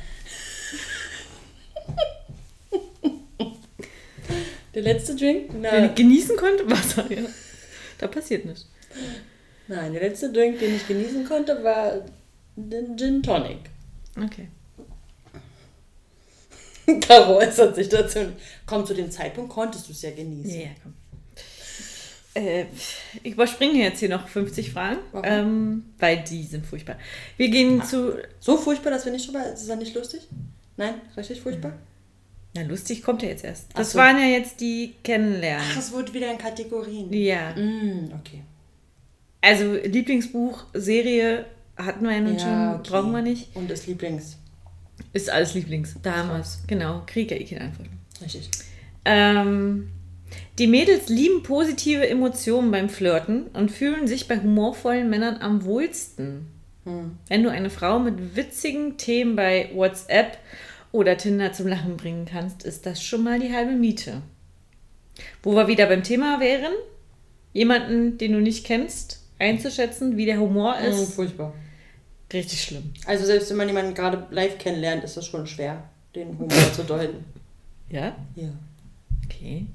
Der letzte Drink? Den Na, ich genießen konnte? Wasser, ja. Da passiert nichts. nein, der letzte Drink, den ich genießen konnte, war den Gin Tonic. Okay. *laughs* Caro äußert sich dazu. Komm, zu dem Zeitpunkt konntest du es ja genießen. Ja, komm. Äh, ich überspringe jetzt hier noch 50 Fragen, ähm, weil die sind furchtbar. Wir gehen zu. So furchtbar, dass wir nicht drüber. Ist das nicht lustig? Nein, richtig furchtbar? Na, lustig kommt ja jetzt erst. Ach Das so. waren ja jetzt die Kennenlernen. Ach, es wurde wieder in Kategorien. Ja. Mm, okay. Also Lieblingsbuch, Serie hatten wir ja nun Ja, schon, okay. brauchen wir nicht. Und das Lieblings. Ist alles Lieblings. Damals. Genau. Krieg ja eh keine Antwort. Richtig. Ähm, die Mädels lieben positive Emotionen beim Flirten und fühlen sich bei humorvollen Männern am wohlsten. Hm. Wenn du eine Frau mit witzigen Themen bei WhatsApp oder Tinder zum Lachen bringen kannst, ist das schon mal die halbe Miete. Wo wir wieder beim Thema wären, jemanden, den du nicht kennst, einzuschätzen, wie der Humor Mm, ist, furchtbar. Richtig schlimm. Also selbst wenn man jemanden gerade live kennenlernt, ist das schon schwer, den Humor zu deuten. Ja? Ja. Okay.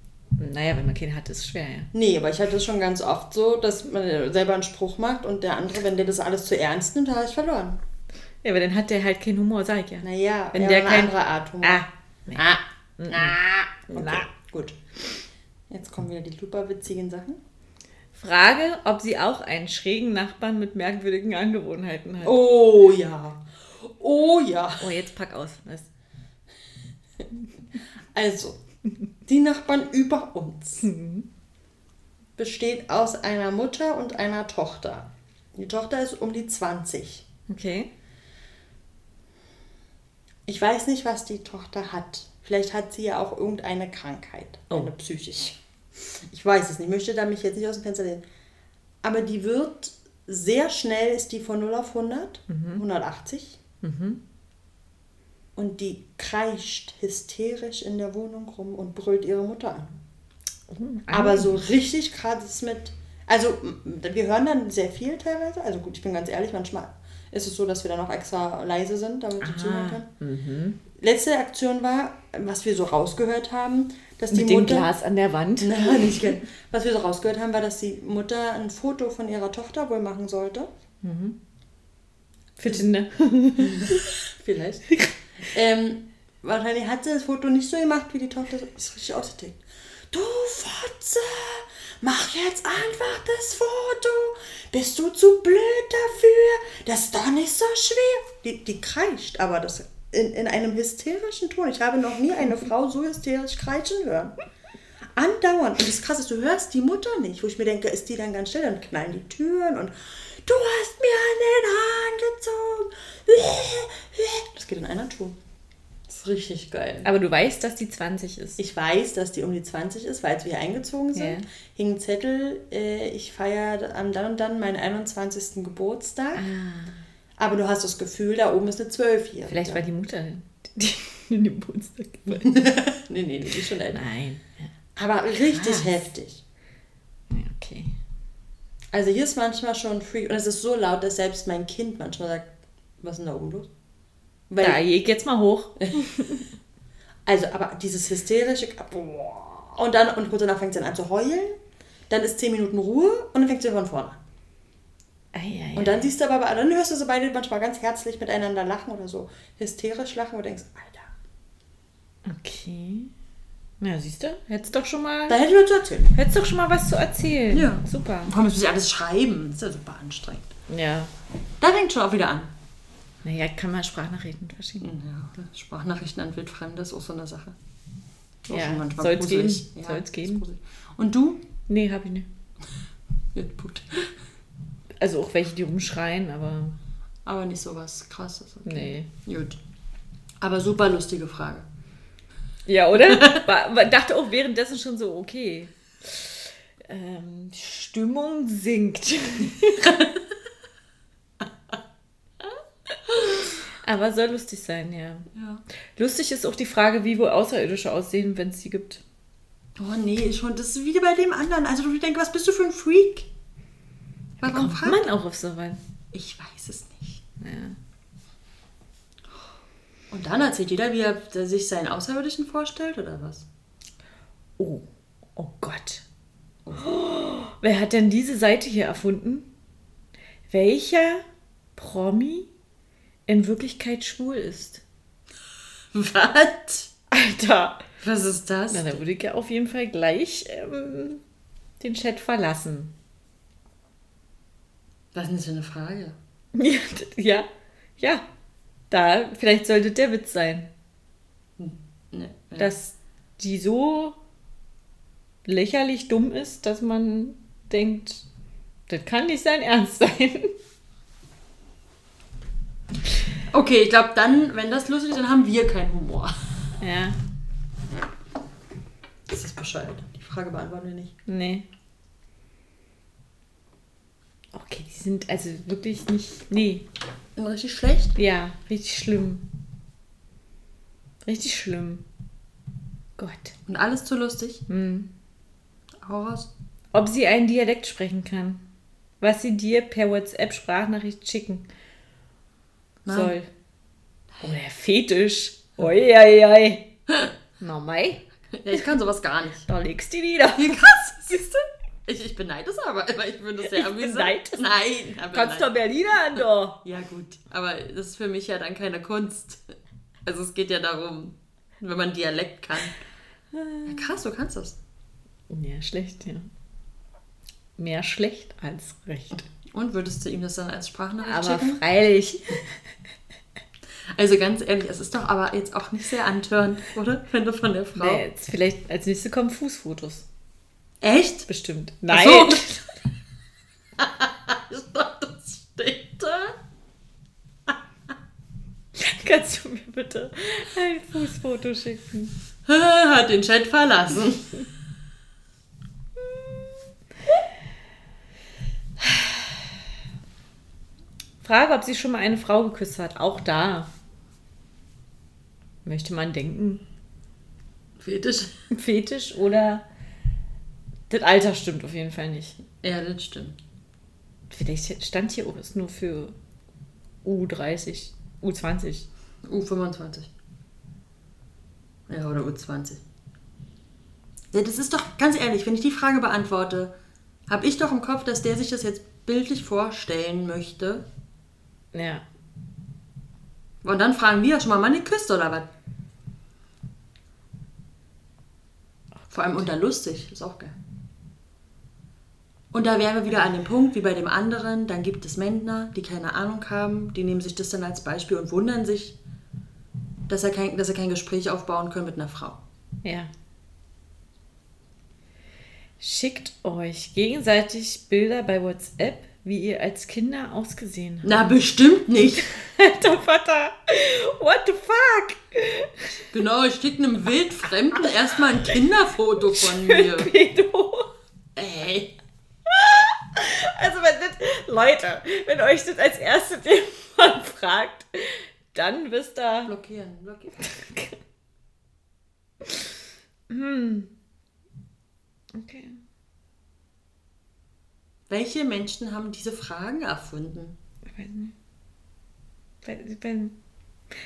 Naja, wenn man keinen hat, ist es schwer, ja. Nee, aber ich hatte das schon ganz oft so, dass man selber einen Spruch macht und der andere, wenn der das alles zu ernst nimmt, habe ich verloren. Ja, aber dann hat der halt keinen Humor, sag ich ja. Naja, Wenn ja, der eine kein- andere Art Humor. Ah, nee. Ah. Ah. Okay, Na. gut. Jetzt kommen wieder die super witzigen Sachen. Frage, ob sie auch einen schrägen Nachbarn mit merkwürdigen Angewohnheiten hat. Oh ja. Oh ja. Oh, jetzt pack aus. Was? Also, die Nachbarn über uns besteht aus einer Mutter und einer Tochter. Die Tochter ist um die 20. Okay. Ich weiß nicht, was die Tochter hat. Vielleicht hat sie ja auch irgendeine Krankheit, Oh. eine psychisch. Ich weiß es nicht, ich möchte da mich jetzt nicht aus dem Fenster lehnen. Aber die wird sehr schnell ist die von 0 auf 100, 180. Und die kreischt hysterisch in der Wohnung rum und brüllt ihre Mutter an. Aber so richtig krass mit. Also, wir hören dann sehr viel teilweise. Also, gut, ich bin ganz ehrlich, manchmal ist es so, dass wir dann auch extra leise sind, damit sie zuhören können. Letzte Aktion war, was wir so rausgehört haben, dass die Mit dem Mutter. Glas an der Wand. *laughs* Na, nicht gern. Was wir so rausgehört haben, war, dass die Mutter ein Foto von ihrer Tochter wohl machen sollte. Für Tinder. *laughs* Vielleicht. ähm, wahrscheinlich hat sie das Foto nicht so gemacht, wie die Tochter ist richtig ausgetickt. Du Fotze, mach jetzt einfach das Foto. Bist du zu blöd dafür? Das ist doch nicht so schwer. Die, die kreischt, aber das in, in einem hysterischen Ton. Ich habe noch nie eine Frau so hysterisch kreischen hören. Andauernd. Und das Krasse ist, du hörst die Mutter nicht, wo ich mir denke, ist die dann ganz still? Dann knallen die Türen und du hast mir an den Haaren gezogen. Das geht in einer Tour. Das ist richtig geil. Aber du weißt, dass die 20 ist. Ich weiß, dass die um die 20 ist, weil als wir hier eingezogen sind, Ja. hing ein Zettel, äh, ich feiere am dann und dann meinen 21. Geburtstag. Aber du hast das Gefühl, da oben ist eine 12-Jährige. Vielleicht war die Mutter *laughs* die in den Geburtstag gefallen. Nee, *laughs* nee, nee, die ist schon älter. Nein. Aber richtig Krass. heftig. Okay. Also hier ist manchmal schon freak. Und es ist so laut, dass selbst mein Kind manchmal sagt, was ist denn da oben los? Weil, Da, ich jetzt mal hoch. *laughs* Also, aber dieses hysterische, und dann, und kurz danach fängt sie an zu heulen, dann ist 10 Minuten Ruhe und dann fängt sie von vorne an. Ei, ei, Und dann siehst du aber, dann hörst du so beide manchmal ganz herzlich miteinander lachen oder so hysterisch lachen und denkst, Alter, Okay. Na, siehst du? Hättest doch schon mal. da hätte ich mir zu erzählen. Hättest doch schon mal was zu erzählen. Ja. Super. Warum muss ich alles schreiben? Das ist ja super anstrengend. Ja. Da fängt schon auch wieder an. Naja, kann man Sprachnachrichten verschicken. Ja, Sprachnachrichten an Wildfremde ist auch so eine Sache. Ist Ja, soll's gruselig. geben. Ja, Soll's geben. gruselig. Und du? Nee, hab ich nicht. Ja, gut. Also auch welche, die rumschreien, aber Aber nicht so was krasses. Okay. nee. Gut. Aber super lustige Frage. Ja, oder? *laughs* War, dachte auch währenddessen schon so, okay. Ähm, die Stimmung sinkt. *laughs* Aber soll lustig sein, ja. Ja. Lustig ist auch die Frage, wie wohl Außerirdische aussehen, wenn es sie gibt. Oh nee, schon. Das ist wie bei dem anderen. Also du denkst, was bist du für ein Freak? Warum Kommt fragt man auch auf so weit? Ich weiß es nicht. Ja. Und dann erzählt jeder, wie er sich seinen Außerirdischen vorstellt, oder was? Oh, oh Gott. Oh, wer hat denn diese Seite hier erfunden? Welcher Promi in Wirklichkeit schwul ist? Was? Alter. Was ist das? Na, da würde ich ja auf jeden Fall gleich ähm, den Chat verlassen. Was ist denn für eine Frage? *laughs* Ja, ja, ja. Da, vielleicht sollte der Witz sein, Nee, ja. dass die so lächerlich dumm ist, dass man denkt, das kann nicht sein *laughs* Ernst sein. Okay, ich glaube dann, wenn das lustig ist, dann haben wir keinen Humor. Ja, Das ist bescheuert. Die Frage beantworten wir nicht. nee. Okay, die sind also wirklich nicht. Nee, Richtig schlecht? ja, richtig schlimm. Richtig schlimm. Gott. Und alles zu lustig? Hm. Hau raus. Ob sie einen Dialekt sprechen kann. Was sie dir per WhatsApp-Sprachnachricht schicken Nein. soll. Oder Fetisch. Oi, oi, oi. *laughs* Na mei, Ja, ich kann sowas gar nicht. da legst du die nieder. Wie krass, siehst du? Ich, ich beneide es aber, aber ich finde das sehr amüsant. beneide es. Nein, aber Kannst nein. doch Berliner an, doch. Ja, gut. Aber das ist für mich ja dann keine Kunst. Also es geht ja darum, wenn man Dialekt kann. Ja, krass, du kannst das. Ja, schlecht, ja. Mehr schlecht als recht. Und würdest du ihm das dann als Sprachnachricht Aber schicken? freilich. Also ganz ehrlich, es ist doch aber jetzt auch nicht sehr antörend, oder? Wenn du von der Frau. Nee, jetzt vielleicht als nächstes kommen Fußfotos. Echt? Bestimmt. Nein. so. *laughs* ich dachte, das steht *laughs* da. Kannst du mir bitte ein Fußfoto schicken? *laughs* Hat den Chat verlassen. Frage, ob sie schon mal eine Frau geküsst hat. Auch da möchte man denken. Fetisch? Fetisch oder das Alter stimmt auf jeden Fall nicht. Ja, das stimmt. Vielleicht stand hier, oh, ist nur für U30, U20. U25. Ja, oder U20. Ja, das ist doch, ganz ehrlich, wenn ich die Frage beantworte, habe ich doch im Kopf, dass der sich das jetzt bildlich vorstellen möchte. Ja. Und dann fragen wir schon mal, Mann, geküsst oder was? Vor allem unter lustig, ist auch geil. Und da wären wir wieder an dem Punkt, wie bei dem anderen, dann gibt es Mäntner, die keine Ahnung haben, die nehmen sich das dann als Beispiel und wundern sich, dass er kein, dass er kein Gespräch aufbauen können mit einer Frau. Ja. Schickt euch gegenseitig Bilder bei WhatsApp, wie ihr als Kinder ausgesehen habt. Na, bestimmt nicht. *laughs* Alter Vater, what the fuck? Genau, ich schicke einem Wildfremden erstmal ein Kinderfoto von mir. Pedo. Ey. Also wenn das, Leute, wenn euch das als erstes *laughs* jemand fragt, dann wisst ihr, Blockieren, blockieren. okay. Welche Menschen haben diese Fragen erfunden? Ich weiß nicht. Wenn- wenn-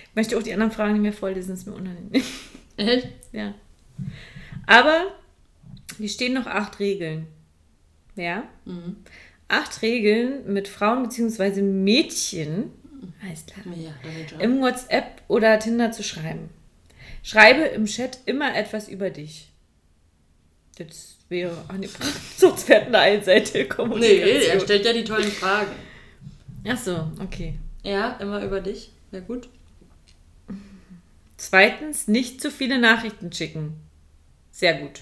Ich möchte auch die anderen Fragen nicht mehr vorlesen, ist mir unangenehm. Echt? Ja. Aber hier stehen noch acht Regeln. Ja? Acht Regeln mit Frauen bzw. Mädchen, alles klar, Ja, im WhatsApp oder Tinder zu schreiben. Schreibe im Chat immer etwas über dich. Das wäre. Ach nee, sonst wäre eine einseitige Nee, Kommunikation. er stellt ja die tollen Fragen. Ach so, okay. Ja, immer über dich. Ja, gut. Zweitens, nicht zu viele Nachrichten schicken. Sehr gut.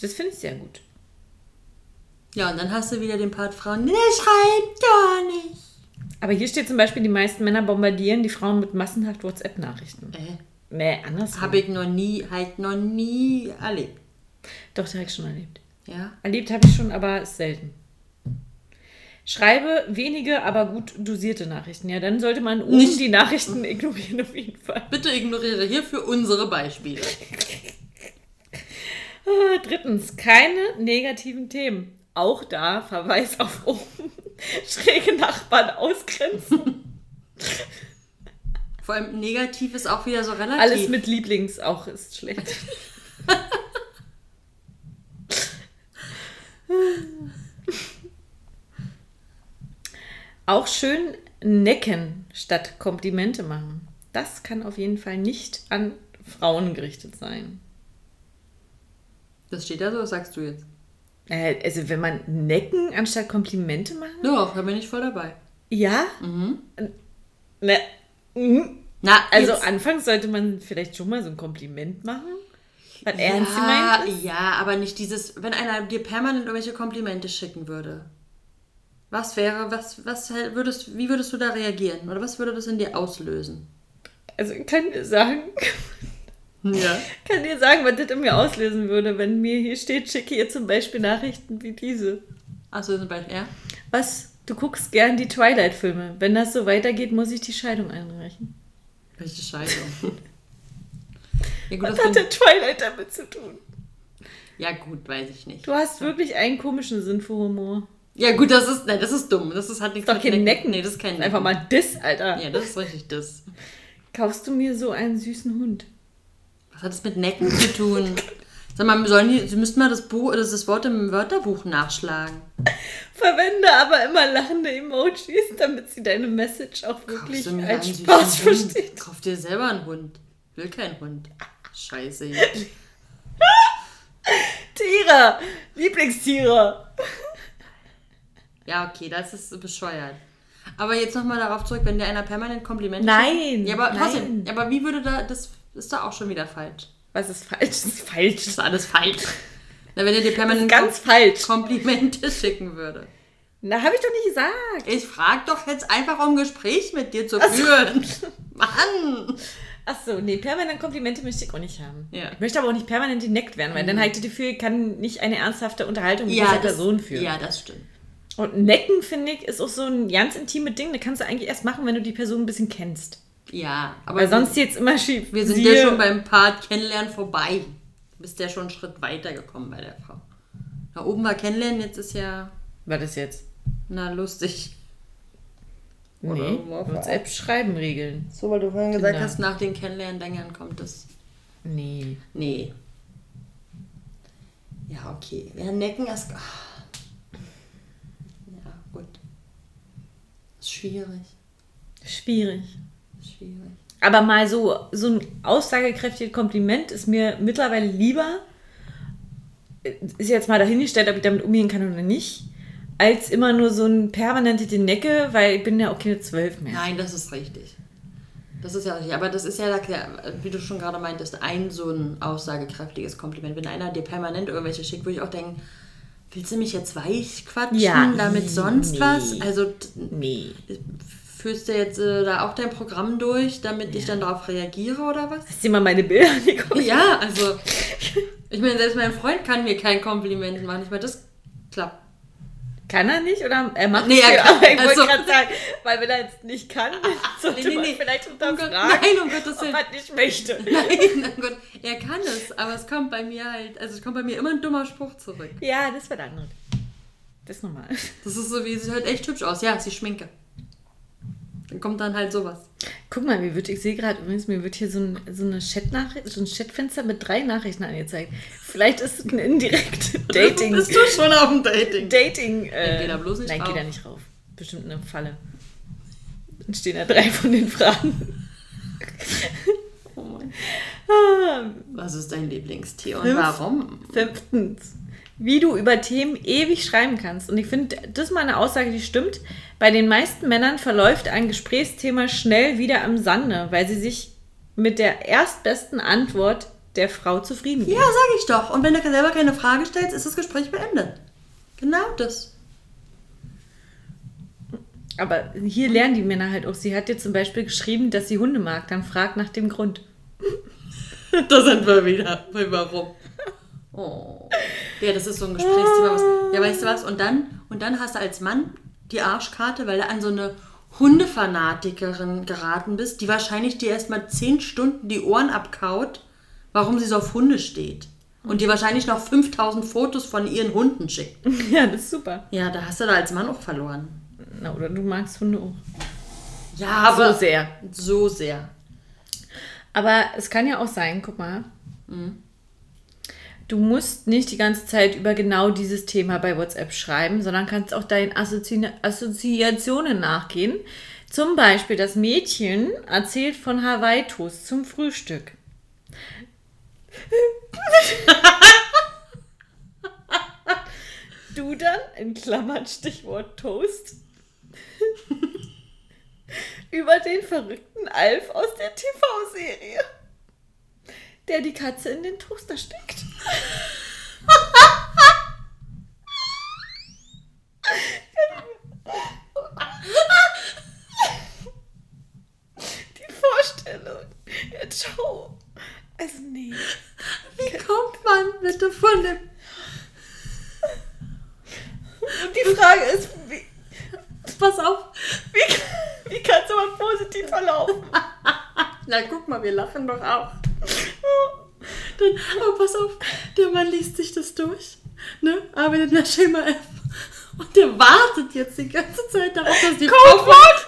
Das finde ich sehr gut. Ja, und dann hast du wieder den Part Frauen. Nee, schreibt gar nicht. Aber hier steht zum Beispiel, die meisten Männer bombardieren die Frauen mit massenhaft WhatsApp-Nachrichten. Äh, Nee, andersrum. habe ich noch nie, halt noch nie erlebt. Doch, ich schon erlebt. Ja? Erlebt habe ich schon, aber selten. Schreibe wenige, aber gut dosierte Nachrichten. Ja, dann sollte man oben Nicht- die Nachrichten ignorieren auf jeden Fall. Bitte ignoriere hierfür unsere Beispiele. *laughs* Ah, Drittens, keine negativen Themen. Auch da Verweis auf oben. *laughs* Schräge Nachbarn ausgrenzen. Vor allem negativ ist auch wieder so relativ. Alles mit Lieblings auch ist schlecht. Auch schön necken statt Komplimente machen. Das kann auf jeden Fall nicht an Frauen gerichtet sein. Das steht da so, was sagst du jetzt? Äh, Also wenn man necken anstatt Komplimente machen? Doch, da bin ich voll dabei. Ja? Ne, mhm. Na, Also jetzt- anfangs sollte man vielleicht schon mal so ein Kompliment machen. Was ernst ja, gemeint ist. ja, aber nicht dieses, wenn einer dir permanent irgendwelche Komplimente schicken würde. Was wäre, was, was würdest, wie würdest du da reagieren? Oder was würde das in dir auslösen? Also ich kann dir sagen, Ja. *laughs* kann dir sagen, was das in mir auslösen würde, wenn mir hier steht, schicke ihr zum Beispiel Nachrichten wie diese. Achso, zum Beispiel, ja? Was? Du guckst gern die Twilight-Filme. Wenn das so weitergeht, muss ich die Scheidung einreichen. Welche Scheidung? *laughs* ja, gut, Was hat denn Twilight damit zu tun? ja, gut, weiß ich nicht. Du hast wirklich einen komischen Sinn für Humor. Ja, gut, das ist, nein, das ist dumm. Das ist, hat nichts doch kein Necken. Nee, das ist kein Necken. Einfach mal Diss, Alter. Ja, das ist richtig das. Kaufst du mir so einen süßen Hund? Was hat das mit Necken zu tun? Sag mal, sollen die, sie müssten mal das, Buch, das, das Wort im Wörterbuch nachschlagen. Verwende aber immer lachende Emojis, damit sie deine Message auch wirklich als Spaß versteht. Kauf dir selber einen Hund. Will kein Hund. Scheiße. *laughs* Tiere! Lieblingstiere! Ja, okay, das ist bescheuert. Aber jetzt nochmal darauf zurück, wenn dir einer permanent Komplimente Nein. Ja, aber nein. trotzdem. Aber wie würde da, das ist da auch schon wieder falsch. Was ist falsch? Das ist falsch. Das ist alles falsch. Na, wenn er dir permanent Ganz falsch. Komplimente *laughs* schicken würde. Na, habe ich doch nicht gesagt. Ich frag doch jetzt einfach, um ein Gespräch mit dir zu Ach so. führen. *laughs* Mann! Achso, nee, permanent Komplimente möchte ich auch nicht haben. Ja. Mhm. Ich möchte aber auch nicht permanent geneckt werden, weil dann habe ich das Gefühl, ich kann nicht eine ernsthafte Unterhaltung mit dieser das, Person führen. Ja, das stimmt. Und Necken, finde ich, ist auch so ein ganz intimes Ding. Da kannst du eigentlich erst machen, wenn du die Person ein bisschen kennst. Ja, aber Weil sonst jetzt immer schief. wir sind ja schon beim Part Kennenlernen vorbei. Du bist ja schon einen Schritt weiter gekommen bei der Frau. Da oben war Kennenlernen, jetzt ist ja, Was ist jetzt? na, lustig. Oder Nee, irgendwo auf- WhatsApp schreiben regeln. So, weil du vorhin gesagt hast, nach den Kennenlernen kommt das. Nee. Nee. Ja, okay. Ja, Necken ist. ah. Ja, gut. Ist schwierig. Schwierig. Schwierig. Aber mal so, so ein aussagekräftiges Kompliment ist mir mittlerweile lieber, ist jetzt mal dahingestellt, ob ich damit umgehen kann oder nicht, als immer nur so ein permanente die Necke, weil ich bin ja auch keine zwölf mehr. Nein, das ist richtig. Das ist ja richtig. Aber das ist ja, wie du schon gerade meintest, ein so ein aussagekräftiges Kompliment. Wenn einer dir permanent irgendwelche schickt, würde ich auch denken, willst du mich jetzt weich quatschen, Ja, damit sonst nee. was? Also Nee. Führst du jetzt äh, da auch dein Programm durch, damit ich dann darauf reagiere oder was? Hast du mal meine Bilder angeguckt? Ja, also ich meine, selbst mein Freund kann mir kein Kompliment machen. Ich meine, das klappt. Kann er nicht oder er macht Nee, es er ja, kann- aber ich wollte also- gerade sagen, weil wenn er jetzt nicht kann, *laughs* sollte nee, nee, man nee. vielleicht Oh Gott, nein, um Gottes ob Willen. er nicht möchte. *laughs* Nein, oh Gott, er kann es, aber es kommt bei mir halt, also es kommt bei mir immer ein dummer Spruch zurück. Ja, das wird andere. Das ist normal. Das ist so, wie sie sieht halt echt hübsch aus. Ja, sie schminke. Dann kommt dann halt sowas. Guck mal, mir wird, ich sehe gerade übrigens, mir wird hier so ein, so eine Chat-Nachricht, so ein Chatfenster mit drei Nachrichten angezeigt. Vielleicht ist es ein indirektes *laughs* Dating. Bist du schon auf dem Dating? Dating. Äh, Geh da bloß nicht nein, rauf. geh da nicht rauf. Bestimmt eine Falle. Dann stehen da drei von den Fragen. Oh Mann. *laughs* Ah, Was ist dein Lieblingstier und Fünf. warum? Fünftens, wie du über Themen ewig schreiben kannst. Und ich finde, das ist mal eine Aussage, die stimmt. Bei den meisten Männern verläuft ein Gesprächsthema schnell wieder am Sande, weil sie sich mit der erstbesten Antwort der Frau zufrieden geben. Ja, sag ich doch. Und wenn du selber keine Frage stellst, ist das Gespräch beendet. Genau das. Aber hier lernen die Männer halt auch. Sie hat dir zum Beispiel geschrieben, dass sie Hunde mag. Dann frag nach dem Grund. *laughs* Da sind wir wieder. Warum? Oh. Ja, das ist so ein Gesprächsthema. Was, ja, weißt du was? Und dann, und dann hast du als Mann die Arschkarte, weil du an so eine Hundefanatikerin geraten bist, die wahrscheinlich dir erstmal zehn Stunden die Ohren abkaut, warum sie so auf Hunde steht. Und dir wahrscheinlich noch 5000 Fotos von ihren Hunden schickt. *laughs* Ja, das ist super. Ja, da hast du da als Mann auch verloren. Na, oder du magst Hunde auch. Ja, aber so sehr. So sehr. Aber es kann ja auch sein, guck mal. Du musst nicht die ganze Zeit über genau dieses Thema bei WhatsApp schreiben, sondern kannst auch deinen Assozi Assoziationen nachgehen. Zum Beispiel, das Mädchen erzählt von Hawaii-Toast zum Frühstück. *laughs* du dann, in Klammern Stichwort Toast, *laughs* über den verrückten Alf aus der TV-Serie, der die Katze in den Toaster steckt. Die Vorstellung. Ja, ciao. Also nee. Wie kommt man bitte von dem. Und die Frage ist, wie, Pass auf. wie, wie kann es aber positiv verlaufen? *laughs* Na, guck mal, wir lachen doch auch. Dann, aber pass auf, der Mann liest sich das durch, ne? arbeitet in der Schema F und der wartet jetzt die ganze Zeit darauf, dass die. Codewort!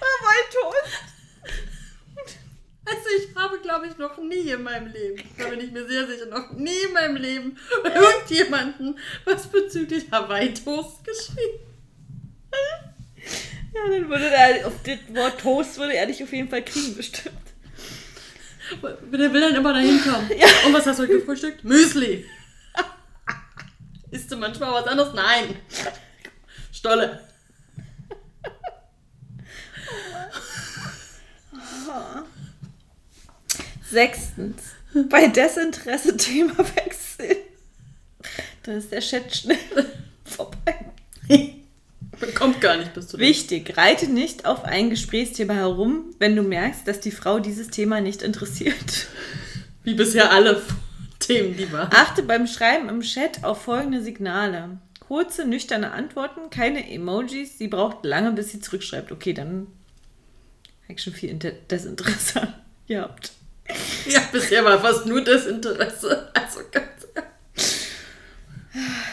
Hawaii-Toast! Also ich habe, glaube ich, noch nie in meinem Leben, da bin ich mir sehr sicher, noch nie in meinem Leben irgendjemanden was bezüglich Hawaii-Toast geschrieben. Ja, dann würde er auf das Wort Toast würde er dich auf jeden Fall kriegen, bestimmt. Der will dann immer dahin kommen. Und was hast du heute gefrühstückt? Müsli. Isst du manchmal was anderes? Nein. Stolle. Sechstens. Bei Desinteresse Thema wechseln. Dann ist der Chat schnell *laughs* vorbei. Kommt gar nicht bis zu Wichtig, reite nicht auf ein Gesprächsthema herum, wenn du merkst, dass die Frau dieses Thema nicht interessiert. *laughs* Wie bisher alle Themen, die waren. Achte beim Schreiben im Chat auf folgende Signale. kurze, nüchterne Antworten, keine Emojis. Sie braucht lange, bis sie zurückschreibt. Okay, dann habe ich schon viel Inter Desinteresse *laughs* gehabt. Ja, bisher war fast nur das Interesse. Also ganz. Gott. *laughs*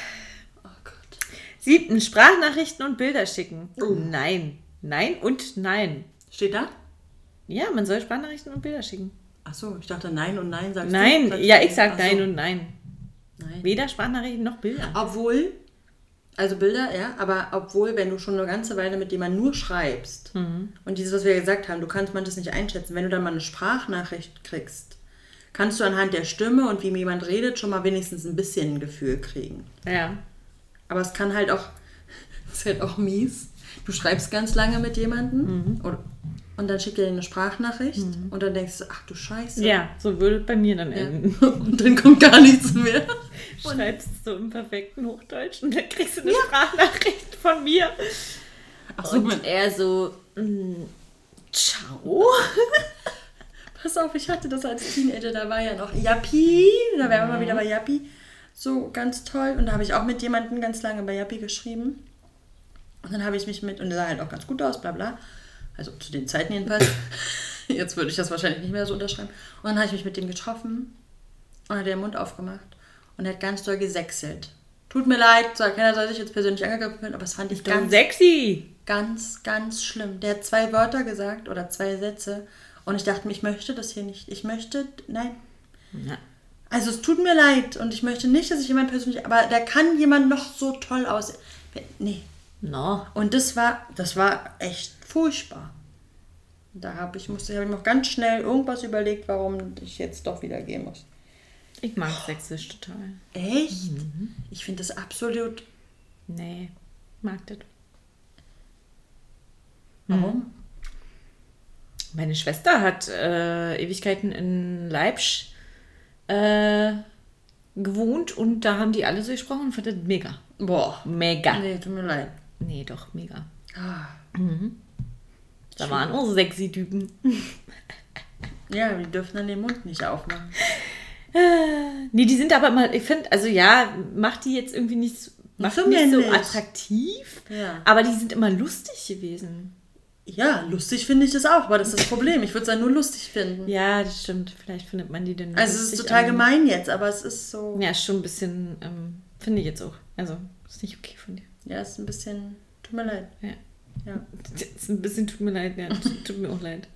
Siebten, Sprachnachrichten und Bilder schicken. Nein. Nein und nein. Steht da? Ja, man soll Sprachnachrichten und Bilder schicken. Ach so, ich dachte nein und nein sagst du. Nein, ja, ich sag Ach so. nein und nein. nein. Weder Sprachnachrichten noch Bilder. Obwohl, also Bilder, ja, aber obwohl, wenn du schon eine ganze Weile mit jemandem nur schreibst und dieses, was wir gesagt haben, du kannst manches nicht einschätzen, wenn du dann mal eine Sprachnachricht kriegst, kannst du anhand der Stimme und wie jemand redet schon mal wenigstens ein bisschen ein Gefühl kriegen. Ja. Aber es kann halt auch, *laughs* ist halt auch mies. Du schreibst ganz lange mit jemandem oder, und dann schickt er dir eine Sprachnachricht und dann denkst du, ach du Scheiße. Ja, so würde es bei mir dann Ja. enden. *laughs* Und dann kommt gar nichts mehr. *laughs* Schreibst so im perfekten Hochdeutsch und dann kriegst du eine Sprachnachricht von mir. Ach so, Und er so, mm, ciao. Pass auf, ich hatte das als Teenager, da war ja noch Yappi, da wären wir mal wieder bei Yappi. So ganz toll. Und da habe ich auch mit jemandem ganz lange bei Yappi geschrieben. Und dann habe ich mich mit, und der sah halt auch ganz gut aus, bla bla. Also zu den Zeiten jedenfalls. *laughs* Jetzt würde ich das wahrscheinlich nicht mehr so unterschreiben. Und dann habe ich mich mit dem getroffen und hat den Mund aufgemacht und er hat ganz doll gesächselt. Tut mir leid, so, keiner soll sich jetzt persönlich angegriffen fühlen, aber das fand ich Ganz ganz, sexy. ganz, ganz schlimm. Der hat zwei Wörter gesagt oder zwei Sätze und ich dachte mir, ich möchte das hier nicht. Ich möchte, nein. Ja. Also es tut mir leid und ich möchte nicht, dass ich jemand persönlich, aber da kann jemand noch so toll aussehen. Nee. No. Und das war, das war echt furchtbar. Da habe ich, musste, habe ich noch ganz schnell irgendwas überlegt, warum ich jetzt doch wieder gehen muss. Ich mag Sächsisch total. Echt? Ich finde das absolut. Nee, mag das. Warum? Meine Schwester hat äh, Ewigkeiten in Leipzig äh, gewohnt und da haben die alle so gesprochen und fand das mega. Boah. Mega. Nee, tut mir leid. Nee, doch, mega. Ah. Da waren auch sexy Typen. *laughs* Ja, die dürfen dann den Mund nicht aufmachen. Nee, die sind aber immer, ich finde, also ja, macht die jetzt irgendwie nicht, so- macht nicht so nicht? attraktiv, Ja. aber die sind immer lustig gewesen. Ja, lustig finde ich das auch, aber das ist das Problem. Ich würde es dann nur lustig finden. Ja, das stimmt. Vielleicht findet man die denn Also es ist total aber- gemein jetzt, aber es ist so. Ja, ist schon ein bisschen, ähm, finde ich jetzt auch. Also, ist nicht okay von dir. Ja, es ist ein bisschen. Tut mir leid. Ja. Ja. *laughs* Ist ein bisschen, tut mir leid, ja, tut, mir auch leid.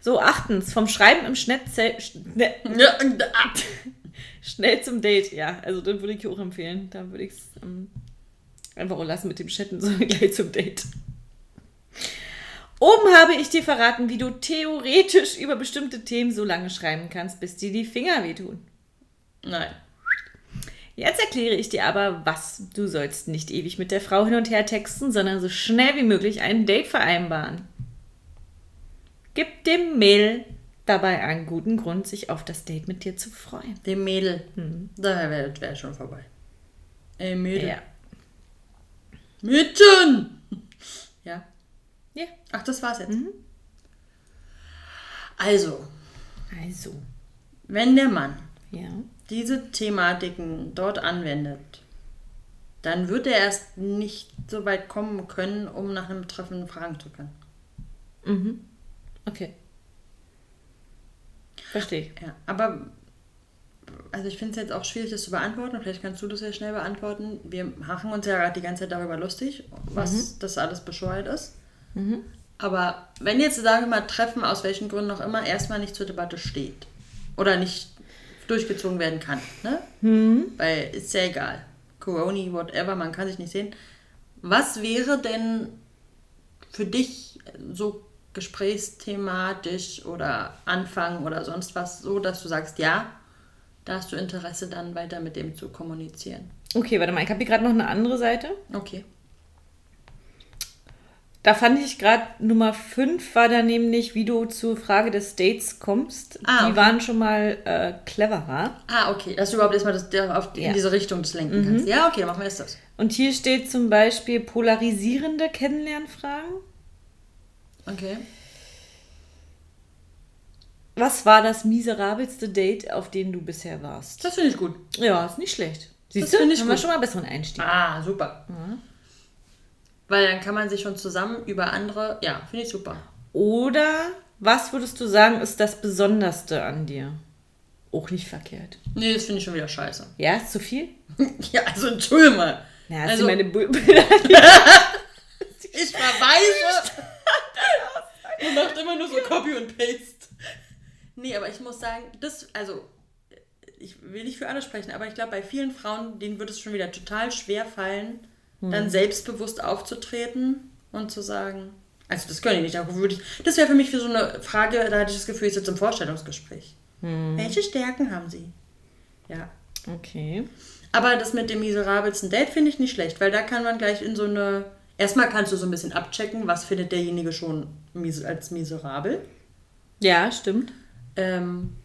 So, achtens, vom Schreiben im Schnetzel, schnell, Ja, *laughs* schnell zum Date. Ja, also dann würde ich auch empfehlen. Da würde ich es ähm, einfach auch lassen mit dem Chatten, *laughs* sondern gleich zum Date. Oben habe ich dir verraten, wie du theoretisch über bestimmte Themen so lange schreiben kannst, bis dir die Finger wehtun. Nein. Jetzt erkläre ich dir aber, was. Du sollst nicht ewig mit der Frau hin und her texten, sondern so schnell wie möglich ein Date vereinbaren. Gib dem Mädel dabei einen guten Grund, sich auf das Date mit dir zu freuen. Dem Mädel. Da wäre wär schon vorbei. Ey, Mädel. Ja. Mädchen! Ja. Ach, das war's jetzt. Also, Also, wenn der Mann ja. diese Thematiken dort anwendet, dann wird er erst nicht so weit kommen können, um nach einem Treffen fragen zu können. Mhm. Okay. Verstehe. Ja, aber also ich finde es jetzt auch schwierig, das zu beantworten. Vielleicht kannst du das ja schnell beantworten. Wir machen uns ja gerade die ganze Zeit darüber lustig, was das alles bescheuert ist. Aber wenn jetzt, sagen wir mal, Treffen aus welchen Gründen auch immer erstmal nicht zur Debatte steht oder nicht durchgezogen werden kann, ne? Weil ist ja egal. Corona, whatever, man kann sich nicht sehen. Was wäre denn für dich so gesprächsthematisch oder Anfang oder sonst was so, dass du sagst, ja, da hast du Interesse dann weiter mit dem zu kommunizieren? Okay, warte mal, ich habe hier gerade noch eine andere Seite. Okay. Da fand ich gerade Nummer 5 war da nämlich, wie du zur Frage des Dates kommst. Ah, Die okay. waren schon mal äh, cleverer. Ah, okay, dass du überhaupt erstmal das, auf, Ja. in diese Richtung das lenken kannst. Ja, okay, dann machen wir jetzt das. Und hier steht zum Beispiel polarisierende Kennenlernfragen. Okay. Was war das miserabelste Date, auf dem du bisher warst? Das finde ich gut. Ja, ist nicht schlecht. Siehst Das du, finde ich haben wir gut. schon mal einen besseren Einstieg. Ah, super. Weil dann kann man sich schon zusammen über andere. Ja, finde ich super. Oder was würdest du sagen, ist das Besonderste an dir? Auch nicht verkehrt. Nee, das finde ich schon wieder scheiße. Ja, ist zu viel? *laughs* Ja, also entschuldige mal. Ja, hast Also- du meine Bu- *laughs* Ich verweise. *laughs* und macht immer nur so Copy und Paste. Nee, aber ich muss sagen, das, also, ich will nicht für alle sprechen, aber ich glaube, bei vielen Frauen, denen wird es schon wieder total schwer fallen, dann selbstbewusst aufzutreten und zu sagen, also das können die nicht, aber würde ich, das wäre für mich für so eine Frage, da hatte ich das Gefühl, ich sitze im Vorstellungsgespräch. Welche Stärken haben sie? Ja. Okay. Aber das mit dem miserabelsten Date finde ich nicht schlecht, weil da kann man gleich in so eine. Erstmal kannst du so ein bisschen abchecken, was findet derjenige schon als miserabel. Ja, stimmt. Ähm,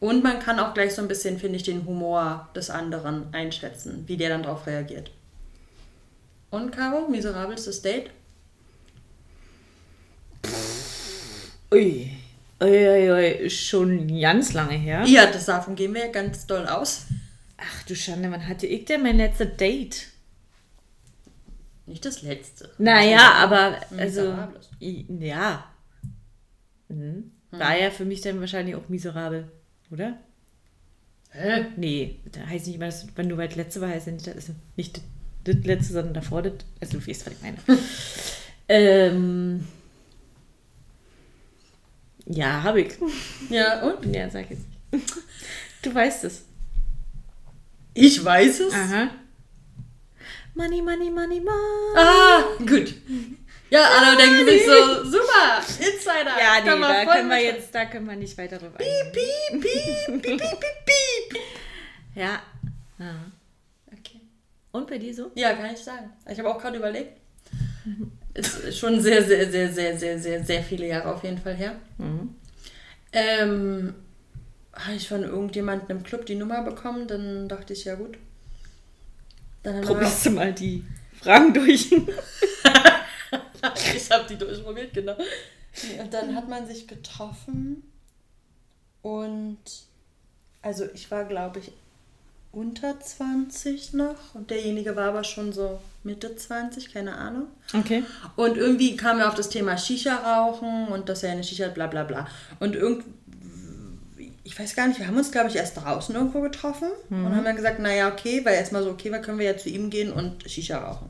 und man kann auch gleich so ein bisschen, finde ich, den Humor des anderen einschätzen, wie der dann darauf reagiert. Und Caro, miserabelstes Date? Ui. Ui, ui, ui. Schon ganz lange her. Ja, das davon gehen wir ja ganz doll aus. Ach du Schande, wann hatte ich denn mein letztes Date? Nicht das letzte. Naja, aber also. Ja. Mhm. War ja für mich dann wahrscheinlich auch miserabel, oder? Hä? Nee, da heißt nicht immer, dass, wenn du weit letzte war, heißt ja nicht, das ist nicht das, letzte, sondern davor das. Also du weißt, was ich meine. *laughs* ähm. Ja, habe ich. Ja, und? Ja, sag jetzt nicht. Du weißt es. Ich weiß es. Aha. Money, money, money, money. Ah, gut. Ja, alle denken sich so, super, Insider. Ja, nee, da können wir jetzt, da können wir nicht weiter drüber eingehen. Piep, piep, piep, piep, piep, piep. *laughs* Ja. ja. Und bei dir so? Ja, kann ich sagen. Ich habe auch gerade überlegt. *laughs* Ist schon sehr, sehr, sehr, sehr, sehr, sehr, sehr viele Jahre auf jeden Fall her. Ähm, habe ich von irgendjemandem im Club die Nummer bekommen, dann dachte ich, ja gut. Dann Probierst du mal die Fragen durch. *laughs* *laughs* ich habe die durchprobiert, genau. Und dann hat man sich getroffen und also ich war, glaube ich, unter 20 noch und derjenige war aber schon so Mitte 20, keine Ahnung. Okay. Und irgendwie kamen wir auf das Thema Shisha rauchen und dass er eine Shisha hat, bla bla bla. Und irgendwie, ich weiß gar nicht, wir haben uns, glaube ich, erst draußen irgendwo getroffen und haben dann gesagt, naja, okay, weil erstmal so, okay, dann können wir ja zu ihm gehen und Shisha rauchen.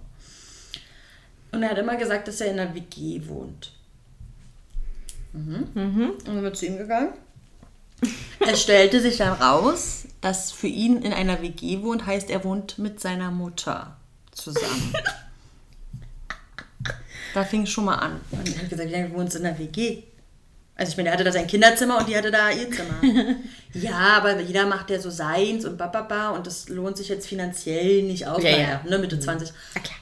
Und er hat immer gesagt, dass er in einer WG wohnt. Mhm. Und dann sind wir zu ihm gegangen. Es stellte sich dann raus, dass für ihn in einer WG wohnt, heißt, er wohnt mit seiner Mutter zusammen. Da fing es schon mal an. Und er hat gesagt, ja, du wohnst in einer WG. Also ich meine, er hatte da sein Kinderzimmer und die hatte da ihr Zimmer. *laughs* ja, aber jeder macht ja so seins und bababa und das lohnt sich jetzt finanziell nicht aus. Ja, ja. Ne, Mitte 20. Na klar.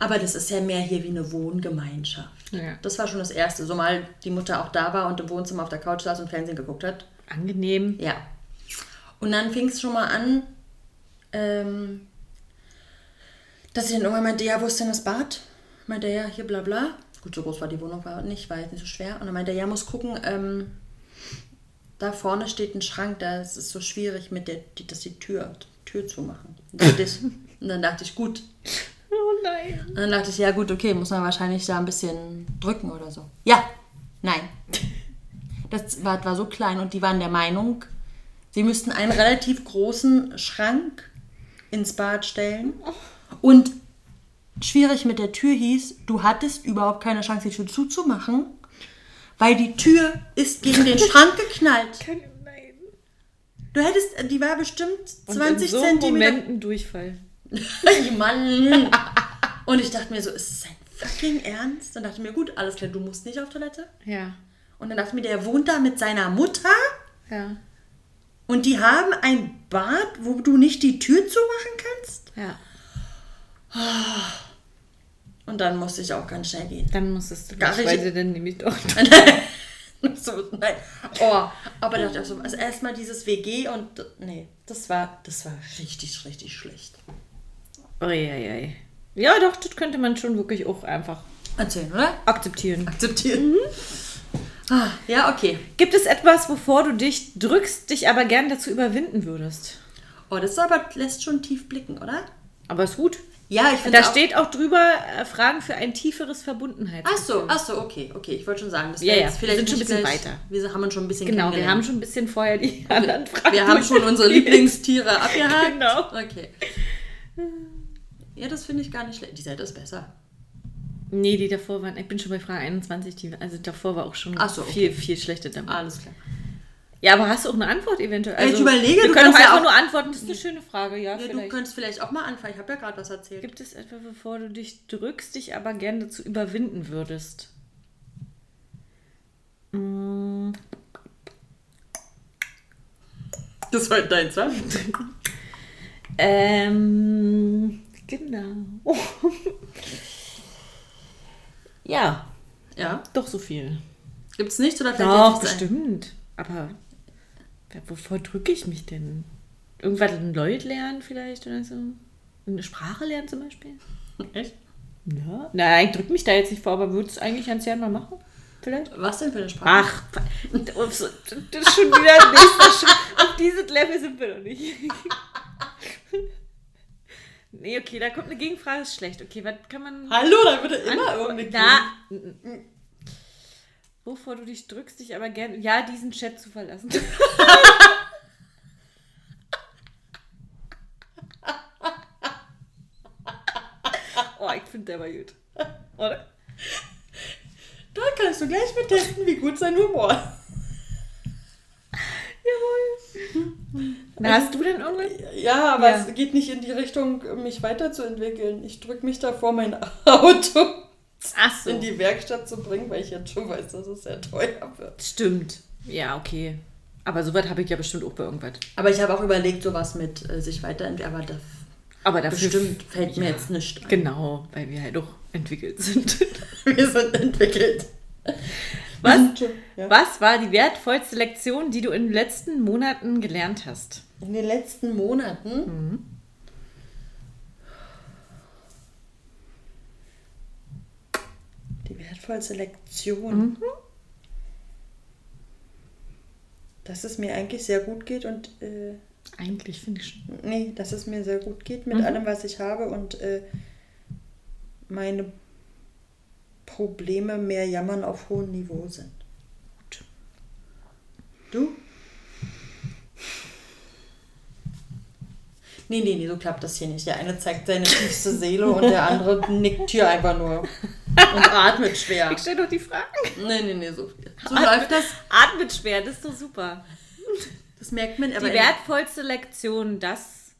Aber das ist ja mehr hier wie eine Wohngemeinschaft. Ja. Das war schon das Erste. So mal die Mutter auch da war und im Wohnzimmer auf der Couch saß und Fernsehen geguckt hat. Angenehm. Ja. Und dann fing es schon mal an, ähm, dass ich dann irgendwann meinte, ja, wo ist denn das Bad? Meinte er, ja, hier bla bla. Gut, so groß war die Wohnung war nicht, war jetzt nicht so schwer. Und dann meinte er, ja, muss gucken, ähm, da vorne steht ein Schrank, da ist es so schwierig, mit der, die, dass die Tür, Tür. Und dann dachte ich, und dann dachte ich gut. Nein. Und dann dachte ich, ja gut, okay, muss man wahrscheinlich da ein bisschen drücken oder so. Ja, nein. Das war, war so klein und die waren der Meinung, sie müssten einen relativ großen Schrank ins Bad stellen. Und schwierig mit der Tür hieß, du hattest überhaupt keine Chance, die Tür zuzumachen, weil die Tür ist gegen den Schrank geknallt. Nein. Du hättest, die war bestimmt Und 20 in so Zentimeter Momenten Durchfall. Mann. *laughs* Und ich dachte mir so, ist es sein fucking Ernst? Und dachte mir, gut, alles klar, du musst nicht auf Toilette. Ja. Und dann dachte ich mir, der wohnt da mit seiner Mutter Ja. und die haben ein Bad, wo du nicht die Tür zumachen kannst. Ja. Und dann musste ich auch ganz schnell gehen. Dann musstest du Gar nicht- weil sie dann nämlich doch. so, nein. Oh, aber da dachte ich auch so, also erstmal dieses WG und nee, das war, das war richtig, richtig schlecht. Uiuiui. Ja, doch, das könnte man schon wirklich auch einfach Erzählen, oder? akzeptieren. Akzeptieren. Ah, ja, okay. Gibt es etwas, wovor du dich drückst, dich aber gern dazu überwinden würdest? Oh, das aber, lässt schon tief blicken, oder? Aber ist gut. Ja, ich finde Da auch... steht auch drüber, äh, Fragen für ein tieferes Verbundenheit. Ach so, ach so, okay, okay. Ich wollte schon sagen, das Ja, ja, jetzt wir vielleicht sind schon ein bisschen gleich- weiter. Wir haben uns schon ein bisschen Genau, wir haben schon ein bisschen vorher die anderen Fragen. Wir haben schon unsere. *laughs* Lieblingstiere abgehakt. Genau. Okay. Ja, das finde ich gar nicht schlecht. Die Seite ist besser. Nee, die davor waren, ich bin schon bei Frage 21, die, also davor war auch schon so, viel, viel schlechter damit. Alles klar. Ja, aber hast du auch eine Antwort eventuell? Also, ich überlege, wir du kannst ja einfach auch- nur antworten, das ist eine schöne Frage, ja, Ja, du vielleicht. könntest vielleicht auch mal anfangen. Ich habe ja gerade was erzählt. Gibt es etwa, bevor du dich drückst, dich aber gerne dazu überwinden würdest? Mm, Das war dein Zwang. *laughs* Ähm, genau. *laughs* ja, Ja. doch so viel. Gibt es nichts oder vielleicht Doch, ein? bestimmt. Aber wovor drücke ich mich denn? Irgendwas in Leut lernen vielleicht oder so? Eine Sprache lernen zum Beispiel? *laughs* Echt? Ja. Nein, ich drücke mich da jetzt nicht vor, aber würdest du eigentlich ganz gerne mal machen? Vielleicht? Was denn für eine Sprache? Ach, *laughs* das ist schon wieder ein nächster Schritt. Auf dieses Level sind wir noch nicht. Nee, okay, da kommt eine Gegenfrage, ist schlecht. Okay, was kann man. Hallo, da wird immer irgendeine Na, n- n- Wovor du dich drückst, dich aber gerne. Ja, diesen Chat zu verlassen. *laughs* oh, ich finde der war gut. Oder? Da kannst du gleich mit testen, wie gut sein Humor ist. Na, hast du denn irgendwas? Ja, aber Ja. es geht nicht in die Richtung, mich weiterzuentwickeln. Ich drücke mich davor, mein *laughs* Auto so. in die Werkstatt zu bringen, weil ich jetzt schon weiß, dass es sehr teuer wird. Stimmt. Ja, okay. Aber sowas habe ich ja bestimmt auch bei irgendwas. Aber ich habe auch überlegt, sowas mit äh, sich weiterentwickeln. Aber das Aber dafür. bestimmt fällt mir Ja. jetzt nicht ein. Genau, weil wir halt auch entwickelt sind. *laughs* Wir sind entwickelt. Was? Ja. Was war die wertvollste Lektion, die du in den letzten Monaten gelernt hast? In den letzten Monaten. Die wertvollste Lektion. Dass es mir eigentlich sehr gut geht und äh, Eigentlich finde ich schon. nee, dass es mir sehr gut geht mit allem, was ich habe und äh, meine Probleme mehr jammern auf hohem Niveau sind. Gut. Du? Nee, nee, nee, so klappt das hier nicht. Der eine zeigt seine tiefste Seele und der andere nickt hier einfach nur und atmet schwer. Ich stelle doch die Fragen. Nee, nee, nee, so, so läuft das. Atmet schwer, das ist doch super. Das merkt man aber. die wertvollste Lektion, dass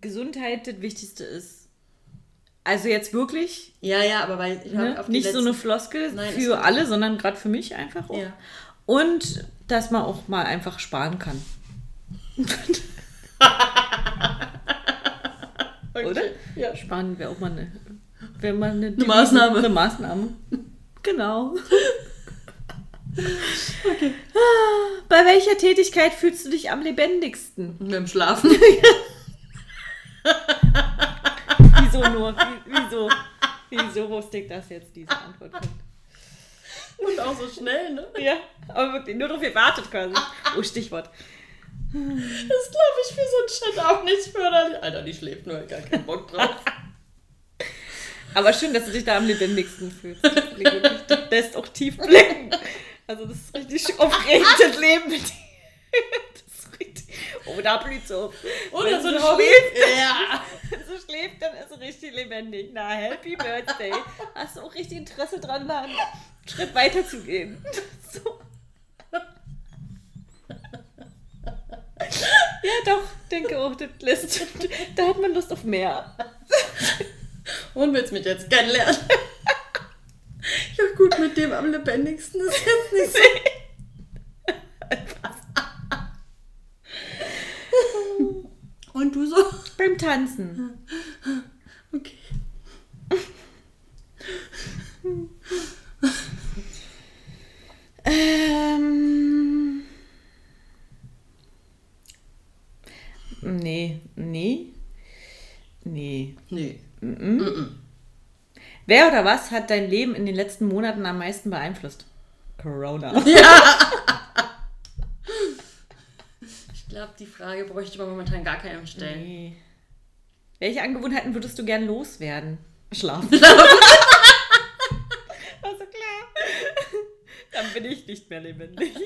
Gesundheit das Wichtigste ist. Also jetzt wirklich ja, ja, aber weil ich ne? auf die nicht so letzten- eine Floskel Nein, für alle, sondern gerade für mich einfach auch. Ja. Und dass man auch mal einfach sparen kann. *laughs* Oder? Ja. Sparen wäre auch mal eine, wär mal eine, Devise, Maßnahme. Eine Maßnahme. Genau. *laughs* Okay. Bei welcher Tätigkeit fühlst du dich am lebendigsten? Dem Schlafen. *laughs* Wieso nur? Wie- Wieso? Wieso wusste ich das jetzt, diese Antwort kommt? Und auch so schnell, ne? Ja, aber wirklich nur darauf gewartet quasi. Oh, Stichwort. Das ist, glaube ich, für so einen Chat auch nicht förderlich. Alter, die schläft nur, gar keinen Bock drauf. Aber schön, dass du dich da am lebendigsten fühlst. Das lässt auch tief blicken. Also das ist richtig aufregendes Leben mit dir. Blüht so. Oder Wenn so ein Hobby. schläft, Ja. *laughs* sie schläft, dann ist sie richtig lebendig. Na, Happy Birthday. Hast du auch richtig Interesse dran, da einen Schritt weiter zu gehen. *laughs* So. Ja, doch, denke auch, das lässt, da hat man Lust auf mehr. Und willst mich jetzt kennenlernen? Ja gut, mit dem am lebendigsten ist jetzt nicht so. *laughs* Und du so? Beim Tanzen. *laughs* Okay. Ähm. Nee, nee. Nee. Nee. Wer oder was hat dein Leben in den letzten Monaten am meisten beeinflusst? Corona. Ich *laughs* *laughs* glaube, die Frage bräuchte man momentan gar keinem stellen. Nee. Welche Angewohnheiten würdest du gern loswerden? Schlafen. *laughs* also klar. Dann bin ich nicht mehr lebendig. *laughs*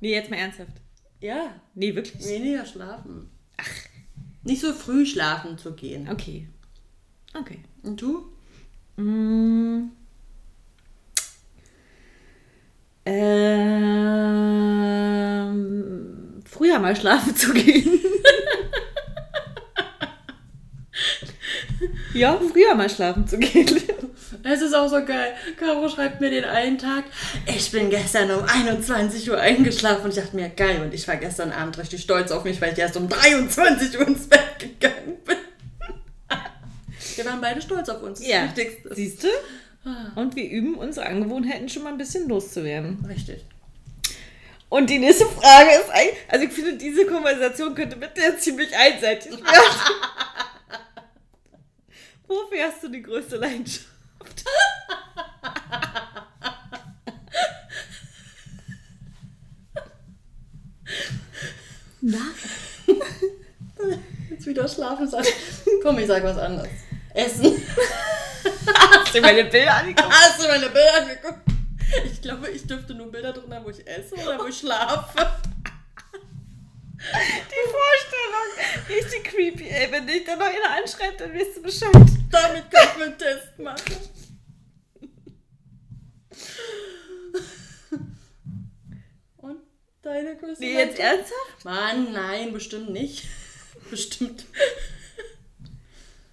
nee, jetzt mal ernsthaft. Ja, Nee, wirklich? weniger schlafen. Ach. Nicht so früh schlafen zu gehen. Okay. Okay. Und du? Mm. Ähm, früher mal schlafen zu gehen. ja, früher mal schlafen zu gehen. Es ist auch so geil. Caro schreibt mir den einen Tag, ich bin gestern um 21 Uhr eingeschlafen und ich dachte mir, geil. Und ich war gestern Abend richtig stolz auf mich, weil ich erst um 23 Uhr ins Bett gegangen bin. Wir waren beide stolz auf uns. Das Ja. Siehst du? Und wir üben unsere Angewohnheiten schon mal ein bisschen loszuwerden. Richtig. Und die nächste Frage ist eigentlich, also ich finde, diese Konversation könnte mit der ziemlich einseitig werden. *laughs* Wofür hast du die größte Leidenschaft? Na? *laughs* Jetzt wieder schlafen. Komm, ich sag was anderes. Essen. Hast du meine Bilder angeguckt? Hast du meine Bilder angeguckt? Ich glaube, ich dürfte nur Bilder drin haben, wo ich esse oder wo ich schlafe. Die Vorstellung. Richtig creepy, ey. Wenn dich dann noch einer anschreibt, dann weißt du Bescheid. Damit können wir einen Test machen. Und deine größte Nee, jetzt ernsthaft? Mann, nein, bestimmt nicht. Bestimmt.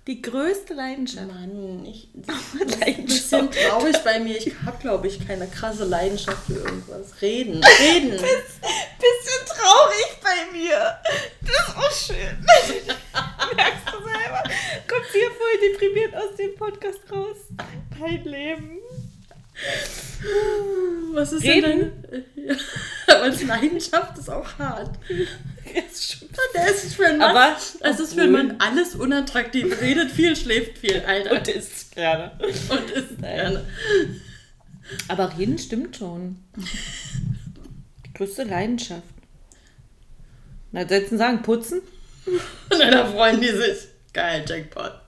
Die größte Leidenschaft. Mann, ich. *laughs* Das ist ein Leidenschaft. bisschen traurig bei mir. Ich habe, glaube ich, keine krasse Leidenschaft für irgendwas. Reden. *laughs* Reden. Bisschen traurig bei mir. Das ist auch schön. *laughs* Merkst du selber? Kommt hier voll deprimiert aus dem Podcast raus. Dein Leben. Was ist Reden? denn deine. *laughs* Ja, aber Leidenschaft ist auch hart. *laughs* Der ist für einen Mann. Aber es ist für einen Mann alles unattraktiv. Redet viel, schläft viel, Alter. Und isst gerne. Und ist gerne. Aber reden stimmt schon. Die größte Leidenschaft. Na, setzen sagen, putzen? *laughs* Und dann freuen die sich. Geil, Jackpot.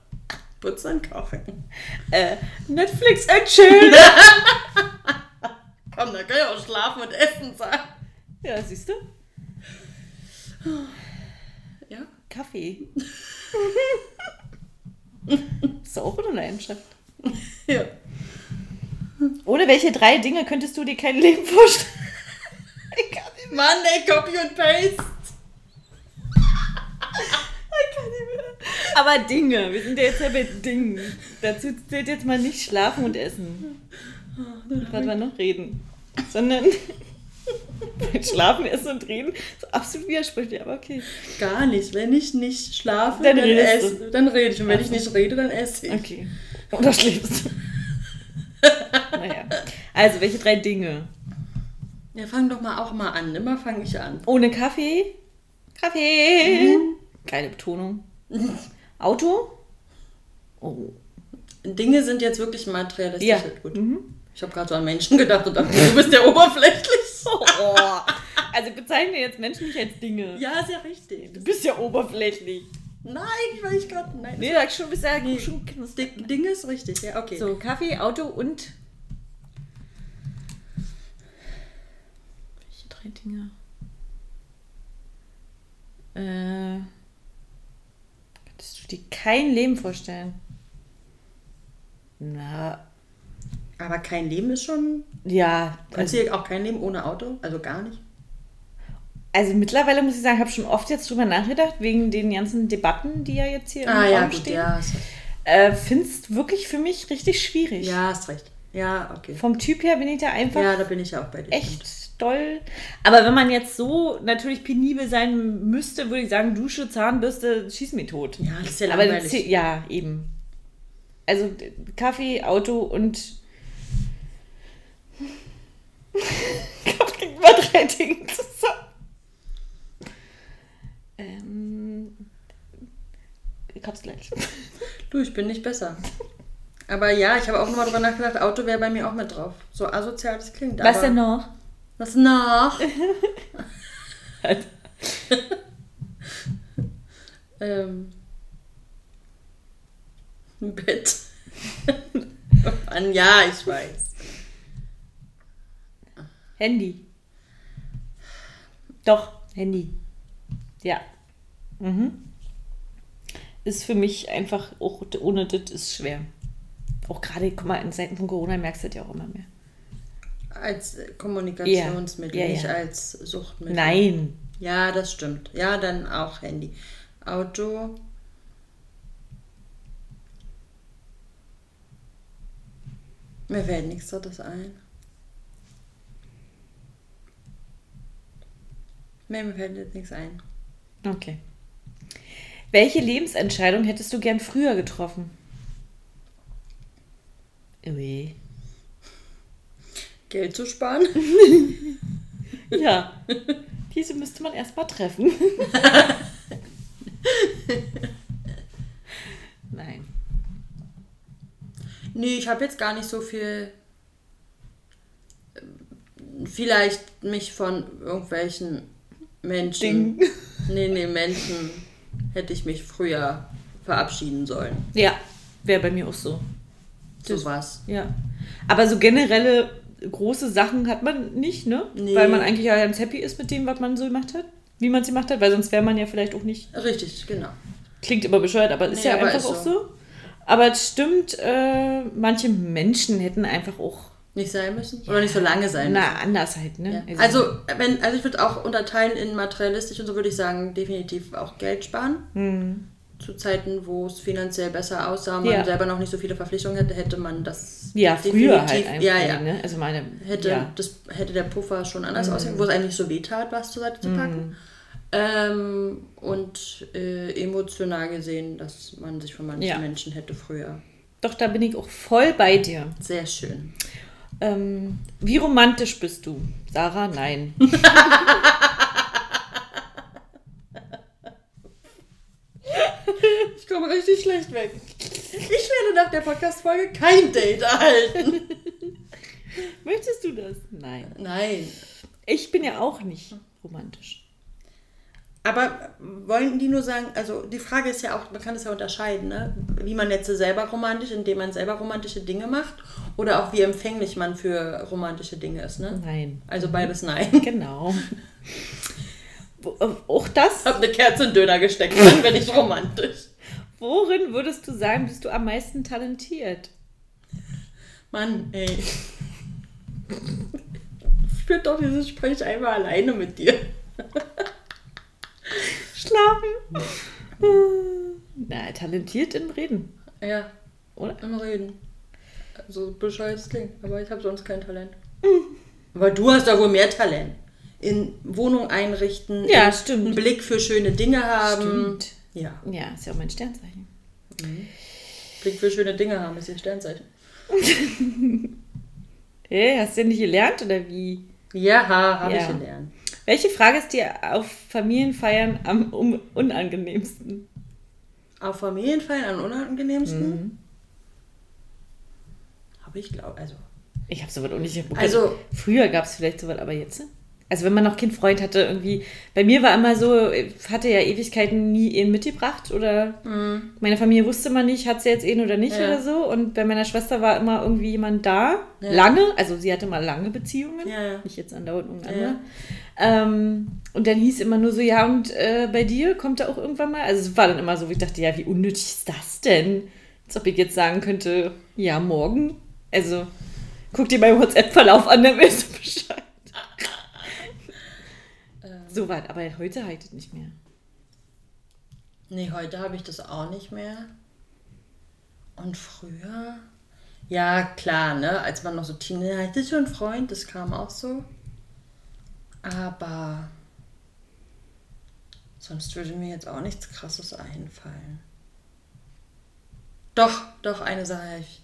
Putzen kochen. Äh, Netflix and chill. *laughs* Komm, da kann ich auch schlafen und essen sagen. ja, siehst du? Ja? Kaffee. *laughs* ist auch eine Leidenschaft. Ja. Ohne welche drei Dinge könntest du dir kein Leben vorstellen? *laughs* Ich kann nicht mehr. Mann, ey, Copy und Paste. Ich kann nicht mehr. *laughs* Aber Dinge, wir sind ja jetzt ja bei Dingen. Dazu zählt jetzt mal nicht schlafen und essen. Und was wir noch reden. Sondern *laughs* schlafen, essen und reden. So absolut widersprüchlich, aber okay. Gar nicht. Wenn ich nicht schlafe, Dann dann, esse, dann rede ich. Und wenn ich nicht rede, dann esse ich. Okay. Oder schläfst du? *laughs* naja. Also, welche drei Dinge? Ja, fang doch mal auch mal an. Immer fange ich an. Ohne Kaffee? Kaffee! Keine Betonung. *laughs* Auto? Oh. Dinge sind jetzt wirklich materialistisch. Ja. Gut. Mhm. Ich habe gerade so an Menschen gedacht und dachte, du bist ja oberflächlich. *laughs* Oh. Also bezeichne jetzt Menschen nicht als Dinge. Ja, ist ja richtig. Du bist ja oberflächlich. Nein, ich weiß ich gerade. Nein. Nee, sag schon, bist ja schon knusprig. Ding- Dinge ist richtig, ja, okay. So, Kaffee, Auto und. Welche drei Dinge? Äh. Du dir kein Leben vorstellen? Na, Aber kein Leben ist schon. ja. Kannst Also, du auch kein Leben ohne Auto? Also gar nicht? also mittlerweile muss ich sagen, habe schon oft jetzt drüber nachgedacht, wegen den ganzen Debatten, die ja jetzt hier Ah im ja, Raum gut, stehen. ja. Äh, Findest wirklich für mich richtig schwierig. ja, hast recht. Ja, okay. Vom Typ her bin ich da einfach Ja, da bin ich ja auch bei dir. echt doll. Aber wenn man jetzt so natürlich penibel sein müsste, würde ich sagen, Dusche, Zahnbürste, schieß mich tot. Ja, das ist ja Aber langweilig. zäh- ja, eben. Also Kaffee, Auto und *laughs* Gott, kriegt mal drei Dinge zusammen. Ähm, ich hab's gleich. Du, ich bin nicht besser. Aber ja, ich habe auch nochmal drüber nachgedacht, Auto wäre bei mir auch mit drauf. So asozial das klingt. Was aber denn noch? Was noch? *laughs* ähm. Ein Bett. *laughs* Mann, ja, ich weiß. Handy. Doch, Handy. Ja. Mhm. Ist für mich einfach, auch ohne das ist schwer. Auch gerade, guck mal, in Zeiten von Corona merkst du das ja auch immer mehr. Als Kommunikationsmittel, Ja, ja, nicht ja. als Suchtmittel. Nein. Ja, das stimmt. Ja, dann auch Handy. Auto. Mir fällt nichts drittes ein. Nee, mir fällt jetzt nichts ein. Okay. Welche Lebensentscheidung hättest du gern früher getroffen? Ui. Geld zu sparen? *laughs* *laughs* Ja. Diese müsste man erst mal treffen. *laughs* Nein. Nee, ich habe jetzt gar nicht so viel. ähm, Vielleicht mich von irgendwelchen Menschen. Ding. Nee, nee, Menschen hätte ich mich früher verabschieden sollen. Ja, wäre bei mir auch so. Das- Sowas. Ja. Aber so generelle große Sachen hat man nicht, ne? Nee. Weil man eigentlich ja ganz happy ist mit dem, was man so gemacht hat. Wie man es gemacht hat, weil sonst wäre man ja vielleicht auch nicht. Richtig, genau. Klingt immer bescheuert, aber ist Nee, ja aber einfach ist auch so. so. Aber es stimmt, äh, manche Menschen hätten einfach auch Nicht sein müssen? Oder nicht so lange sein müssen? na, anders halt, ne? Ja. Also, wenn, also ich würde auch unterteilen in materialistisch und so würde ich sagen, definitiv auch Geld sparen. Hm. Zu Zeiten, wo es finanziell besser aussah, man Ja. selber noch nicht so viele Verpflichtungen hätte, hätte man das ja, früher halt einfach. ja, ja. Ne? Also meine, Hätte, ja. das, hätte der Puffer schon anders Mhm. aussehen, wo es eigentlich so weh tat, was zur Seite zu packen. Ähm, und äh, emotional gesehen, dass man sich von manchen Ja. Menschen hätte früher. Doch, da bin ich auch voll bei dir. Sehr schön. Ähm, wie romantisch bist du? Sarah, nein. *laughs* Ich komme richtig schlecht weg. Ich werde nach der Podcast-Folge kein Date erhalten. *laughs* Möchtest du das? Nein. Nein. Ich bin ja auch nicht romantisch. Aber wollen die nur sagen, also die Frage ist ja auch, man kann es ja unterscheiden, ne? wie man jetzt selber romantisch, indem man selber romantische Dinge macht oder auch wie empfänglich man für romantische Dinge ist. Ne? Nein. Also beides *laughs* nein. Genau. Äh, Auch das, Ich habe eine Kerze in Döner gesteckt, dann bin ich romantisch. Worin würdest du sagen, bist du am meisten talentiert? Mann, ey. Ich führe doch dieses Gespräch einmal alleine mit dir. Schlafen. Na, talentiert im Reden, Ja, oder? im Reden. So bescheuert es klingt, aber ich habe sonst kein Talent. Aber du hast da wohl mehr Talent. In Wohnung einrichten, Ja, stimmt. einen Blick für schöne Dinge haben. Stimmt. Ja, Ja, ist ja auch mein Sternzeichen. Blick für schöne Dinge haben ist ihr Sternzeichen. *laughs* Hey, hast du denn nicht gelernt oder wie? Ja, habe Ja. ich gelernt. Welche Frage ist dir auf Familienfeiern am um, unangenehmsten? Auf Familienfeiern am unangenehmsten? Mhm. Habe ich glaube, also. Ich habe sowas auch nicht. Also- früher gab es vielleicht sowas, aber jetzt? Also wenn man noch Kind Freund hatte, irgendwie. Bei mir war immer so, hatte ja Ewigkeiten nie ihn mitgebracht oder meine Familie wusste man nicht, hat sie jetzt ihn oder nicht Mhm. Ja. oder so. Und bei meiner Schwester war immer irgendwie jemand da. Ja. Lange, also sie hatte mal lange Beziehungen. Ja. Nicht jetzt andauernd irgendein Ja. anderer. Ähm, und dann hieß immer nur so, ja, und äh, bei dir kommt er auch irgendwann mal. Also es war dann immer so, wie ich dachte, ja, wie unnötig ist das denn? Als ob ich jetzt sagen könnte, ja, morgen. Also, guck dir meinen WhatsApp-Verlauf an, dann weißt du Bescheid. So weit, aber heute halt das nicht mehr. Nee, heute habe ich das auch nicht mehr. Und früher? Ja, klar, ne? Als man noch so Teenager hatte, schon einen Freund, das kam auch so. Aber sonst würde mir jetzt auch nichts krasses einfallen. Doch, doch, eine Sache habe ich.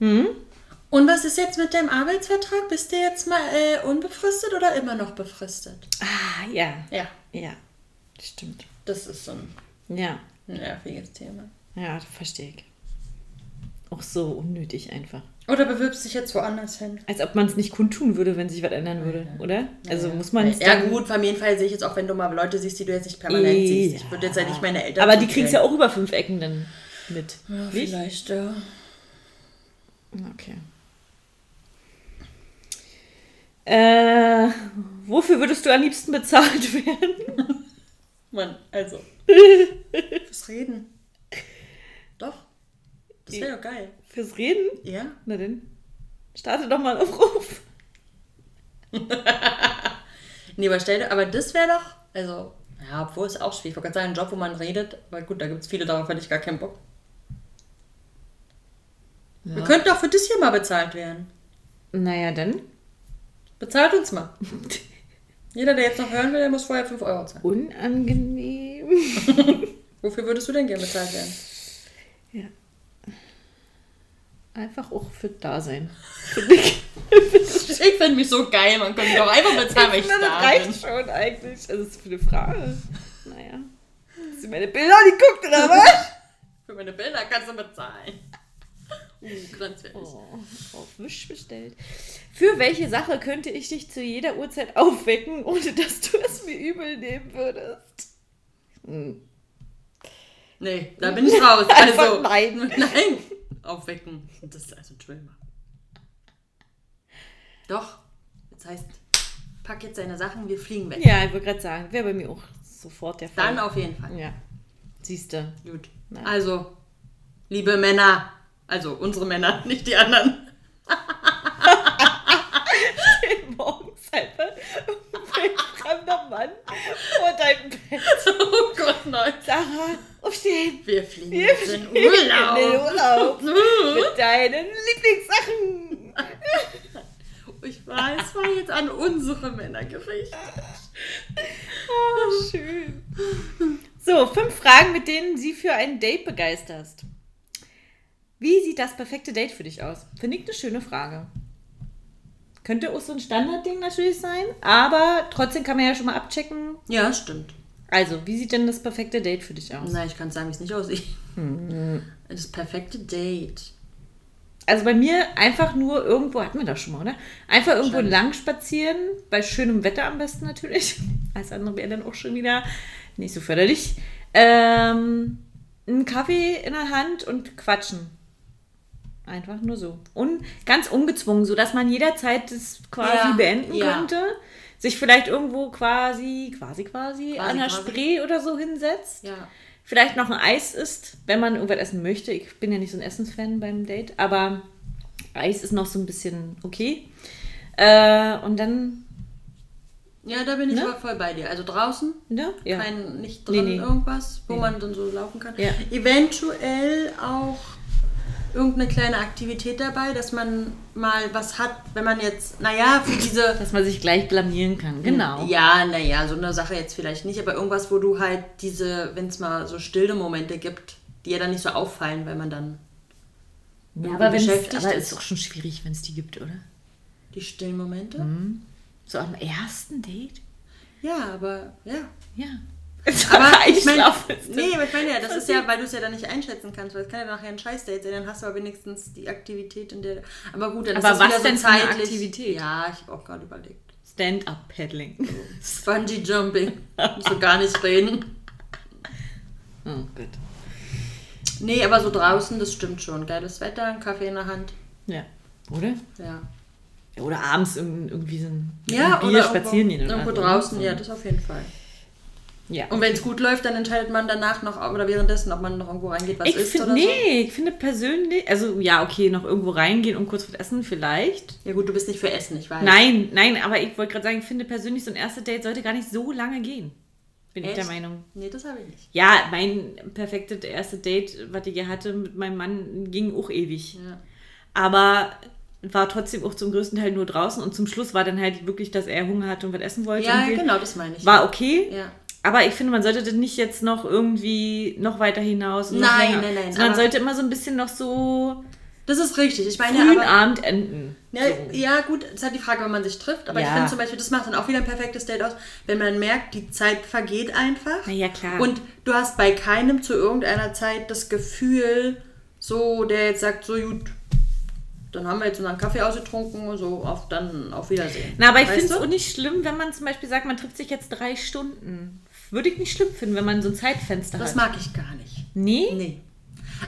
Hm? Und was ist jetzt mit deinem Arbeitsvertrag? Bist du jetzt mal äh, unbefristet oder immer noch befristet? Ah, ja. Ja, Ja, stimmt. das ist so ein Ja, nerviges Thema. ja, verstehe ich. auch so unnötig einfach. Oder bewirbst dich jetzt woanders hin? Als ob man es nicht kundtun würde, wenn sich was ändern würde, oder? Also ja. muss man es Ja, gut, Familienfall sehe ich jetzt auch, wenn du mal Leute siehst, die du jetzt nicht permanent Ja. siehst. Ich würde jetzt ja nicht meine Eltern. Aber die kriegst ja auch über fünf Ecken dann mit. Ja, nicht? vielleicht, ja. Okay. Äh, wofür würdest du am liebsten bezahlt *laughs* werden? Mann, also. Fürs Reden. Doch. Das wäre doch geil. Fürs Reden? Ja? Na denn, starte doch mal einen Aufruf. *laughs* Nee, aber stell dir, aber das wäre doch, also, ja, obwohl es auch schwierig. Ich wollte gerade sagen, ein Job, wo man redet, aber gut, da gibt es viele, darauf hätte ich gar keinen Bock. Wir könnten auch für das hier mal bezahlt werden. Naja, dann. Bezahlt uns mal. *laughs* Jeder, der jetzt noch hören will, der muss vorher 5 Euro zahlen. Unangenehm. *laughs* Wofür würdest du denn gerne bezahlt werden? Ja. Einfach auch für Dasein. *laughs* Ich. Ich finde mich so geil, man könnte doch einfach bezahlen, wenn ich finde, da das reicht bin. schon eigentlich. Also, das ist für eine Frage. Naja. Hast du meine Bilder angeguckt oder was? Für meine Bilder kannst du bezahlen. Uh, grenzwertig. Oh, auf Wisch bestellt. Für welche Sache könnte ich dich zu jeder Uhrzeit aufwecken, ohne dass du es mir übel nehmen würdest? Hm. Nee, da bin ich raus. *laughs* Also, nein. *laughs* Nein. Aufwecken. Das ist also Trimmer. Doch. Das heißt, pack jetzt deine Sachen, wir fliegen weg. Ja, ich wollte gerade sagen, wäre bei mir auch sofort der Fall. Dann auf jeden Fall. Ja. Siehst du. Gut. Ja. Also, liebe Männer, also unsere Männer, *laughs* nicht die anderen. Morgens einfach ein fremder Mann vor deinem Bett. Oh Gott, nein. Sarah, aufstehen. Wir fliegen Wir jetzt in fliegen in den Urlaub. *laughs* Urlaub. Mit deinen Lieblingssachen. Ich weiß, es war jetzt an unsere Männer gerichtet. Oh, schön. So, fünf Fragen, mit denen sie für ein Date begeisterst. Wie sieht das perfekte Date für dich aus? Finde ich eine schöne Frage. Könnte auch so ein Standardding natürlich sein, aber trotzdem kann man ja schon mal abchecken. Ja, stimmt. Also, wie sieht denn das perfekte Date für dich aus? Nein, ich kann sagen, wie es nicht aussieht. Das perfekte Date. Also bei mir einfach nur irgendwo, hatten wir das schon mal, oder? Einfach irgendwo Wahrscheinlich. lang spazieren, bei schönem Wetter am besten natürlich. *laughs* Alles andere wäre dann auch schon wieder nicht so förderlich. Ähm, einen Kaffee in der Hand und quatschen. Einfach nur so. Und ganz ungezwungen, so dass man jederzeit das quasi Ja, beenden ja. könnte. Sich vielleicht irgendwo quasi, quasi, quasi, an der quasi. Spree oder so hinsetzt. Ja. Vielleicht noch ein Eis isst, wenn man irgendwas essen möchte. Ich bin ja nicht so ein Essensfan beim Date, aber Eis ist noch so ein bisschen okay. Äh, und dann, Ja, da bin ich Ne? aber voll bei dir. Also draußen, ne? Ja. kein, nicht Nee, drin nee. irgendwas, wo Nee. man dann so laufen kann. Ja. Eventuell auch irgendeine kleine Aktivität dabei, dass man mal was hat, wenn man jetzt, naja, für diese. *clears throat* Dass man sich gleich blamieren kann, genau. Ja, naja, so eine Sache jetzt vielleicht nicht, aber irgendwas, wo du halt diese, wenn es mal so stille Momente gibt, die ja dann nicht so auffallen, weil man dann Ja, aber beschäftigt aber ist. ist doch schon schwierig, wenn es die gibt, oder? die stillen Momente. Mhm. So am ersten Date? Ja, aber ja. Ja. Aber *laughs* ich meine, Einschlafen. nee, aber ich meine ja, das ist ja, weil du es ja dann nicht einschätzen kannst, weil es kann ja nachher ein Scheiß-Date sein, dann hast du aber wenigstens die Aktivität in der. Aber gut, dann Aber ist das was wieder denn so für eine zeitlich. Aktivität? Ja, ich habe auch gerade überlegt. Stand-up-Paddling. Bungee Jumping. so gar nicht reden. Oh Gott. Nee, aber so draußen, das stimmt schon. Geiles Wetter, ein Kaffee in der Hand. Ja. Oder? Ja. Oder abends irgend- irgendwie so ein Ja, Bier oder spazieren gehen. irgendwo, oder irgendwo so. draußen, ja, das auf jeden Fall. Ja. Und wenn es gut läuft, dann entscheidet man danach noch oder währenddessen, ob man noch irgendwo reingeht, was ich isst find, oder nee, ich finde persönlich, also ja, okay, noch irgendwo reingehen und kurz was essen vielleicht. so. Ja gut, du bist nicht für Essen, ich weiß. Nein, nein, aber ich wollte gerade sagen, ich finde persönlich, so ein erstes Date sollte gar nicht so lange gehen. Bin ich der Echt? Meinung. Nee, das habe ich nicht. Ja, mein perfektes erstes Date, was ich hier hatte mit meinem Mann, ging auch ewig. Ja. Aber war trotzdem auch zum größten Teil nur draußen und zum Schluss war dann halt wirklich, dass er Hunger hatte und was essen wollte. Ja, genau, das meine ich. War okay. Ja. Aber ich finde, man sollte das nicht jetzt noch irgendwie noch weiter hinaus. und noch Nein, länger, nein, nein, Sondern aber- sollte immer so ein bisschen noch so Das ist richtig. Ich meine, frühen aber, Abend enden. ja, so. ja, gut, es ist halt die Frage, wenn man sich trifft. Aber ich Ja. finde zum Beispiel, das macht dann auch wieder ein perfektes Date aus, wenn man merkt, die Zeit vergeht einfach. Na ja, klar. Und du hast bei keinem zu irgendeiner Zeit das Gefühl, so, der jetzt sagt, so gut, dann haben wir jetzt unseren Kaffee ausgetrunken, so auf dann auf Wiedersehen. Na, aber ich finde es auch nicht schlimm, wenn man zum Beispiel sagt, man trifft sich jetzt drei Stunden. Würde ich nicht schlimm finden, wenn man so ein Zeitfenster Das hat. mag ich gar nicht. nee? Nee.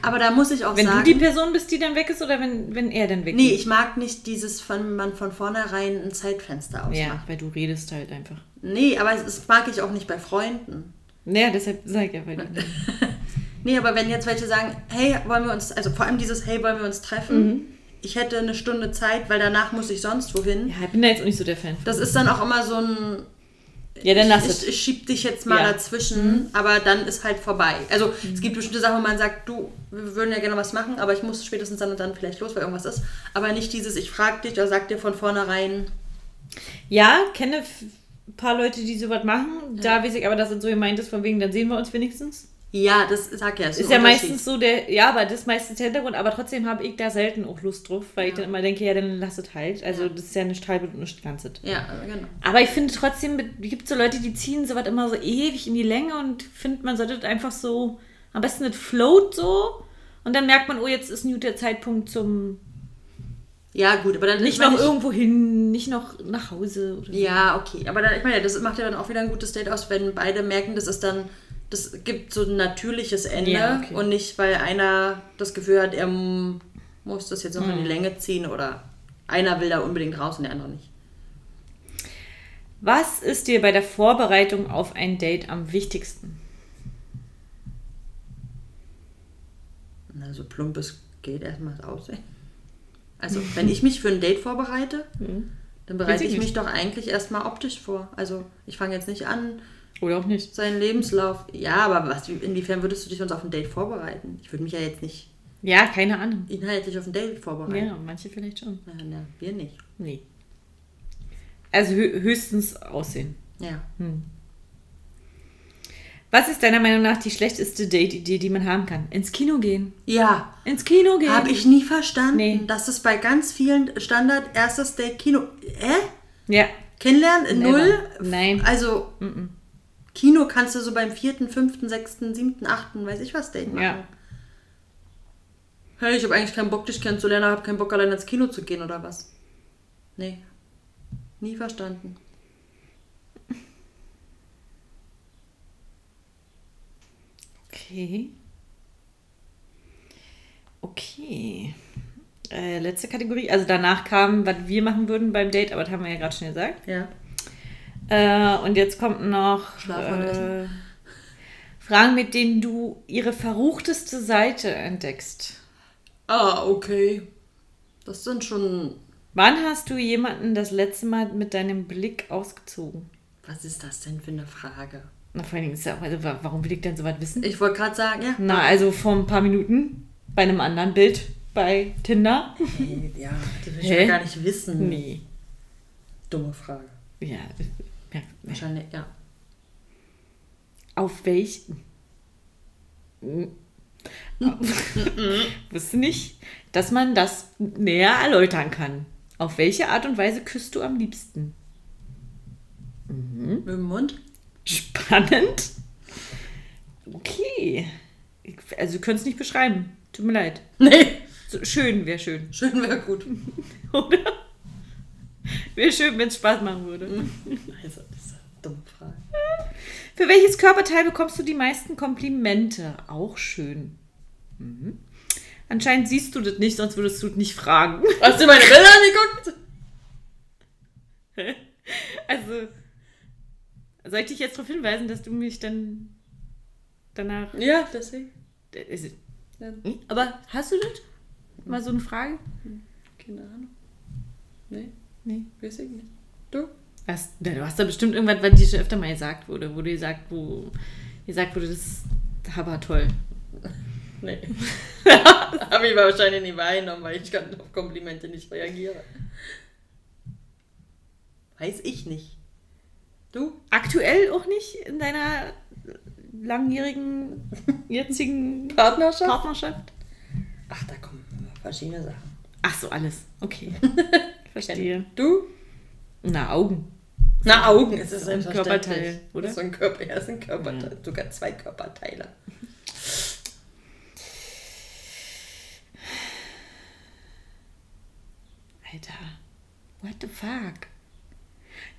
Aber da muss ich auch Wenn sagen. du die Person bist, die dann weg ist oder wenn, wenn er dann weg nee, ist? ich mag nicht dieses, von man von vornherein ein Zeitfenster ausmacht. Ja, weil du redest halt einfach. Nee, aber es- das mag ich auch nicht bei Freunden. Naja, deshalb sag ich ja, weil du. *laughs* Nee, aber wenn jetzt welche sagen, hey, wollen wir uns, also vor allem dieses, hey, wollen wir uns treffen? Mhm. Ich hätte eine Stunde Zeit, weil danach muss ich sonst wohin. Ja, ich bin da jetzt auch nicht so der Fan. Das ist dann auch immer so ein, Ja, dann lass ich, es. ich schieb dich jetzt mal Ja. Mhm. dazwischen, aber dann ist halt vorbei. Also es gibt bestimmte Sachen, wo man sagt, du, wir würden ja gerne was machen, aber ich muss spätestens dann und dann vielleicht los, weil irgendwas ist. Aber nicht dieses, ich frag dich oder sag dir von vornherein, Ja, kenne ein paar Leute, die sowas machen. Da weiß ich aber, dass es so gemeint ist, von wegen, dann sehen wir uns wenigstens. Ja, das sag ja, ist, Ist ja meistens so der, ja, aber das ist meistens der Hintergrund, aber trotzdem habe ich da selten auch Lust drauf, weil ich dann immer denke, ja, dann lass es halt. Also das ist ja nicht halb und nicht ganzes. Ja, genau. Aber ich finde trotzdem, es gibt so Leute, die ziehen sowas immer so ewig in die Länge und finde, man sollte einfach so, am besten nicht float so und dann merkt man, oh, jetzt ist ein guter Zeitpunkt zum, Ja, gut, aber dann nicht noch irgendwo hin, nicht noch nach Hause oder so. Ja, okay. Aber dann, ich meine, das macht ja dann auch wieder ein gutes Date aus, wenn beide merken, das ist dann, das gibt so ein natürliches Ende Ja, okay. und nicht, weil einer das Gefühl hat, er muss das jetzt noch in die Länge ziehen oder einer will da unbedingt raus und der andere nicht. Was ist dir bei der Vorbereitung auf ein Date am wichtigsten? Na, so plump es geht, erstmal das Aussehen. Also, wenn ich mich für ein Date vorbereite, dann bereite ich ich mich nicht. doch eigentlich erstmal optisch vor. Also, ich fange jetzt nicht an, Oder auch nicht. seinen Lebenslauf. Ja, aber was, inwiefern würdest du dich sonst auf ein Date vorbereiten? Ich würde mich ja jetzt nicht Ja, keine Ahnung. inhaltlich auf ein Date vorbereiten. Ja, manche vielleicht schon. Na, na, wir nicht. Nee. Also hö höchstens Aussehen. Ja. Was ist deiner Meinung nach die schlechteste Date-Idee, die man haben kann? Ins Kino gehen. Ja, Ins Kino gehen. habe ich nie verstanden, Nee. dass es bei ganz vielen Standard erstes Date Kino. Äh? Ja. Kennenlernen? Never. Null? Nein. Also, Kino kannst du so beim vierten, fünften, sechsten, siebten, achten, weiß ich was, Date machen. Ja. Hey, ich habe eigentlich keinen Bock, dich kennenzulernen, habe keinen Bock, allein ins Kino zu gehen oder was? Nee. Nie verstanden. Okay. Okay. Äh, letzte Kategorie. Also danach kam, was wir machen würden beim Date, aber das haben wir ja gerade schon gesagt. Ja. Äh, und jetzt kommt noch äh. Fragen, mit denen du ihre verruchteste Seite entdeckst. Ah, okay. Das sind schon. Wann hast du jemanden das letzte Mal mit deinem Blick ausgezogen? Was ist das denn für eine Frage? Na, vor allen Dingen ist ja auch, also, wa- warum will ich denn so was wissen? Ich wollte gerade sagen, ja. Na, also vor ein paar Minuten bei einem anderen Bild bei Tinder. Hey, ja, das will ich ja gar nicht wissen. Nee. Dumme Frage. Ja. Ja. Wahrscheinlich, ja. Auf welch. *laughs* Wusste nicht, dass man das näher erläutern kann. Auf welche Art und Weise küsst du am liebsten? Mit dem Mund? Spannend. Okay. Ich- Also, du könntest es nicht beschreiben. Tut mir leid. Nee. So, schön wäre schön. Schön wäre gut. *laughs* Oder? Wäre schön, wenn es Spaß machen würde. Also, das ist eine dumme Frage. Für welches Körperteil bekommst du die meisten Komplimente? Auch schön. Mhm. Anscheinend siehst du das nicht, sonst würdest du es nicht fragen. Hast du meine Bilder angeguckt? Also, soll ich dich jetzt darauf hinweisen, dass du mich dann danach. Ja, deswegen. Ist es- Ja, Hm? Aber hast du das? Mal so eine Frage? keine Ahnung. Nee, Nee. weiß ich nicht. Du? Was, du hast da bestimmt irgendwas, was dir schon öfter mal gesagt wurde, wo dir gesagt, wo gesagt wurde, das ist aber toll. *laughs* Nee. *laughs* Habe ich wahrscheinlich nie wahrgenommen, weil ich kann auf Komplimente nicht reagiere. Weiß ich nicht. Du? Aktuell auch nicht in deiner langjährigen, jetzigen *laughs* Partnerschaft? Partnerschaft? Ach, da kommen verschiedene Sachen. Ach so, alles. Okay. Verstehe. Du? Na, Augen. Na, Augen ist es ein Körperteil, oder? So ein Körper, ja, es ist ein Körperteil. Ja. Sogar zwei Körperteile. Alter, what the fuck?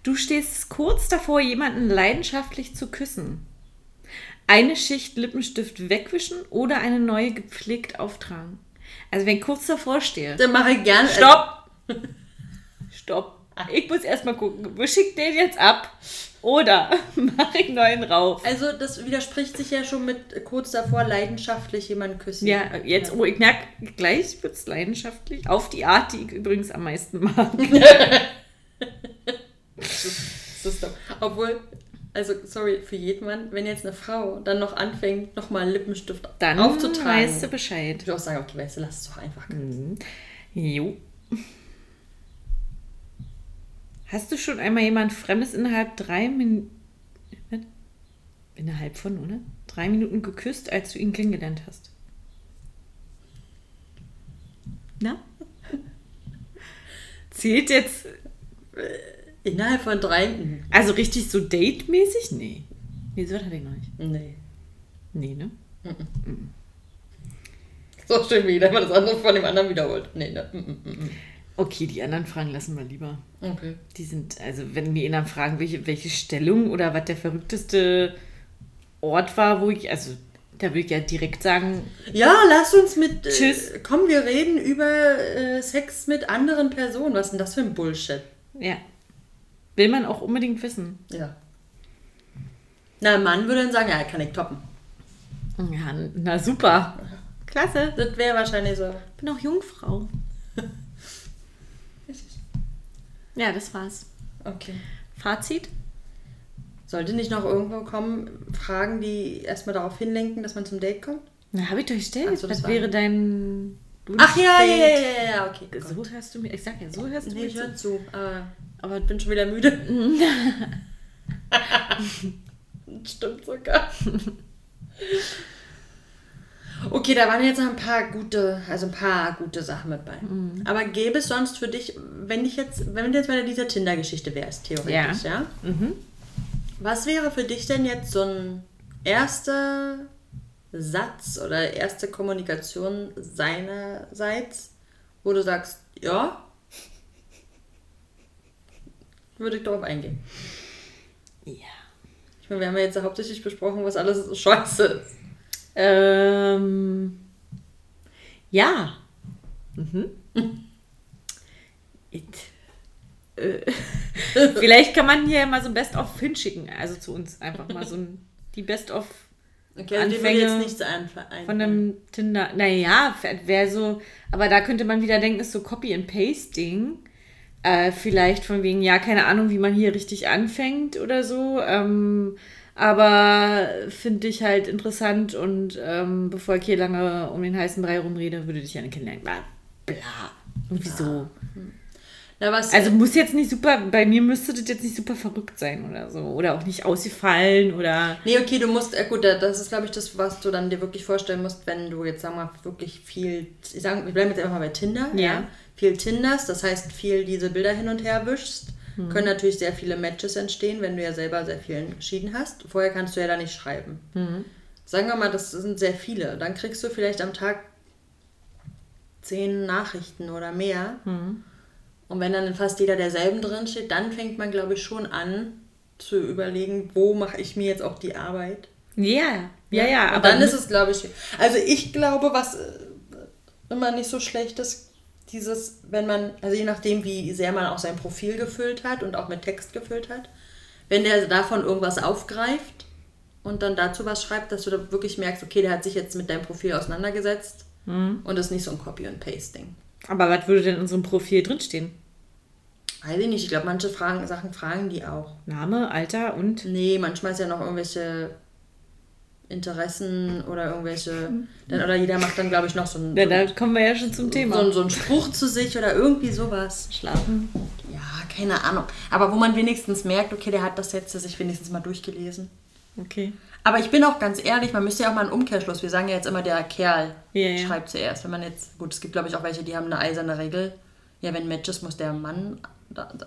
Du stehst kurz davor, jemanden leidenschaftlich zu küssen. Eine Schicht Lippenstift wegwischen oder eine neue gepflegt auftragen. Also wenn ich kurz davor stehe. Dann mache ich gerne. Stopp! *laughs* Stopp. Ich muss erstmal gucken, ich den jetzt ab oder *laughs* mache ich neuen rauf? Also das widerspricht sich ja schon mit kurz davor leidenschaftlich jemanden küssen. Ja, jetzt, oh, ich merke, gleich wird es leidenschaftlich. Auf die Art, die ich übrigens am meisten mag. *laughs* das ist doch, obwohl, also sorry für jeden Mann, wenn jetzt eine Frau dann noch anfängt, nochmal Lippenstift Dann aufzutragen. weißt du Bescheid. Ich würde auch sagen, okay, weißt du, lass es doch einfach. Mhm. Jo. Hast du schon einmal jemand Fremdes innerhalb drei Minuten. Innerhalb von, oder? Drei Minuten geküsst, als du ihn kennengelernt hast. Na? Zählt jetzt. Innerhalb von drei. Also richtig so date-mäßig? Nee. Nee, so hatte ich noch nicht. Nee. Nee, ne? So schön, wie jeder mal das andere von dem anderen wiederholt. Nee, ne. Mm, mm, mm, mm. Okay, die anderen Fragen lassen wir lieber. Okay. Die sind, also wenn die anderen fragen, welche, welche Stellung oder was der verrückteste Ort war, wo ich, also da würde ich ja direkt sagen, Ja, lass uns mit. Tschüss. Äh, komm, wir reden über äh, Sex mit anderen Personen. Was ist denn das für ein Bullshit? ja, will man auch unbedingt wissen. Ja. Na, ein Mann würde dann sagen, ja, kann ich toppen. Ja, na super. Klasse. Das wäre wahrscheinlich so. Bin auch Jungfrau. *laughs* Ja, das war's. Okay. Fazit? Sollte nicht noch irgendwo kommen, Fragen, die erstmal darauf hinlenken, dass man zum Date kommt? Na, habe ich doch gestellt. Ach so, das war- wäre dein Ach ja, ja, ja, ja, ja, okay. So hörst du mir, ich sag ja, so hörst du Nee, mir ich zu. höre zu. Aber, aber ich bin schon wieder müde. *laughs* *laughs* Stimmt sogar. *laughs* Okay, da waren jetzt noch ein paar gute, also ein paar gute Sachen mit bei. Aber gäbe es sonst für dich, wenn ich jetzt, wenn du jetzt bei dieser Tinder-Geschichte wärst, theoretisch, ja? Mhm. Was wäre für dich denn jetzt so ein erster Satz oder erste Kommunikation seinerseits, wo du sagst, ja, würde ich darauf eingehen. Ja. Ich meine, wir haben ja jetzt hauptsächlich besprochen, was alles so scheiße ist. Ähm, ja. Mhm. *laughs* It. Äh, *laughs* Vielleicht kann man hier mal so ein Best-of hinschicken, also zu uns einfach mal so ein, die Best-of Okay, also Anfänge jetzt nichts einfallen. von einem Tinder. Naja, wäre so, aber da könnte man wieder denken, ist so Copy and Pasting. Äh, vielleicht von wegen, ja, keine Ahnung, wie man hier richtig anfängt oder so. Ähm, aber finde ich halt interessant und ähm, bevor ich hier lange um den heißen Brei rumrede, würde ich gerne kennenlernen. Bla, bla. Irgendwie so. Na, was, Also muss jetzt nicht super, bei mir müsste das jetzt nicht super verrückt sein oder so. Oder auch nicht ausgefallen oder. Nee, okay, du musst, äh, gut, das ist, glaube ich, das, was du dann dir wirklich vorstellen musst, wenn du jetzt, sagen wir mal, wirklich viel, ich sag, wir bleiben jetzt einfach mal bei Tinder, Ja. viel Tinders, das heißt, viel diese Bilder hin und her wischst, können natürlich sehr viele Matches entstehen, wenn du ja selber sehr vielen geschieden hast. Vorher kannst du ja da nicht schreiben. Sagen wir mal, das sind sehr viele. Dann kriegst du vielleicht am Tag zehn Nachrichten oder mehr. Und wenn dann fast jeder derselben drin steht, dann fängt man, glaube ich, schon an zu überlegen, wo mache ich mir jetzt auch die Arbeit. Ja, ja, ja. Und aber dann ist es, glaube ich, also ich glaube, was äh, immer nicht so schlecht ist, dieses, wenn man, also je nachdem, wie sehr man auch sein Profil gefüllt hat und auch mit Text gefüllt hat, wenn der davon irgendwas aufgreift und dann dazu was schreibt, dass du da wirklich merkst, okay, der hat sich jetzt mit deinem Profil auseinandergesetzt und das ist nicht so ein Copy- und Pasting. Aber was würde denn in unserem Profil drinstehen? Weiß ich nicht, ich glaube, manche Fragen, Sachen fragen die auch. Name, Alter und. Nee, manchmal ist ja noch irgendwelche Interessen oder irgendwelche. Dann, oder jeder macht dann, glaube ich, noch so einen, Ja, da kommen wir ja schon zum Thema. so, einen- so einen Spruch zu sich oder irgendwie sowas. Schlafen. Ja, keine Ahnung. Aber wo man wenigstens merkt, okay, der hat das jetzt sich wenigstens mal durchgelesen. Okay. Aber ich bin auch ganz ehrlich, man müsste ja auch mal einen Umkehrschluss. Wir sagen ja jetzt immer, der Kerl Ja, ja. schreibt zuerst. Wenn man jetzt, gut, es gibt glaube ich auch welche, die haben eine eiserne Regel. Ja, wenn Matches muss der Mann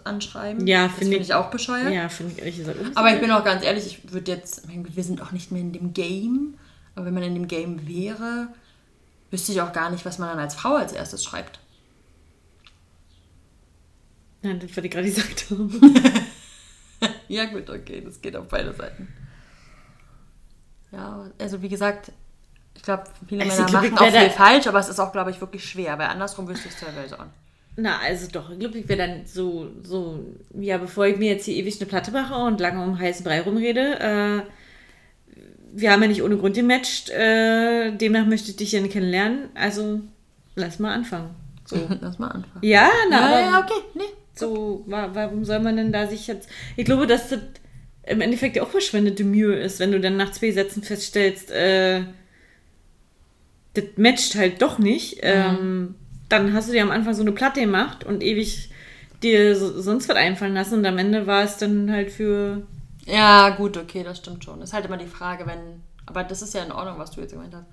anschreiben. Ja, das finde finde ich- ich auch bescheuert. Ja, finde ich ehrlich gesagt. Aber ich bin auch ganz ehrlich, ich würde jetzt, wir sind auch nicht mehr in dem Game, aber wenn man in dem Game wäre, wüsste ich auch gar nicht, was man dann als Frau als erstes schreibt. Nein, das, was ich gerade gesagt habe. *laughs* Ja, gut, okay, das geht auf beide Seiten. Ja, also wie gesagt, ich glaube, viele Also, Männer machen auch viel falsch, aber es ist auch, glaube ich, wirklich schwer, weil andersrum wüsste ich es teilweise auch. Na, also doch, ich glaube, ich wäre dann so, so, ja, bevor ich mir jetzt hier ewig eine Platte mache und lange um heißen Brei rumrede, äh, wir haben ja nicht ohne Grund gematcht, äh, demnach möchte ich dich ja kennenlernen, also lass mal anfangen. So. *laughs* Lass mal anfangen. Ja, na, Ja, ja, okay, nee. so, wa warum soll man denn da sich jetzt, ich glaube, dass das im Endeffekt ja auch verschwendete Mühe ist, wenn du dann nach zwei Sätzen feststellst, äh, das matcht halt doch nicht, ähm, dann hast du dir am Anfang so eine Platte gemacht und ewig dir so, sonst was einfallen lassen und am Ende war es dann halt für, Ja, gut, okay, das stimmt schon. Ist halt immer die Frage, wenn. Aber das ist ja in Ordnung, was du jetzt gemeint hast.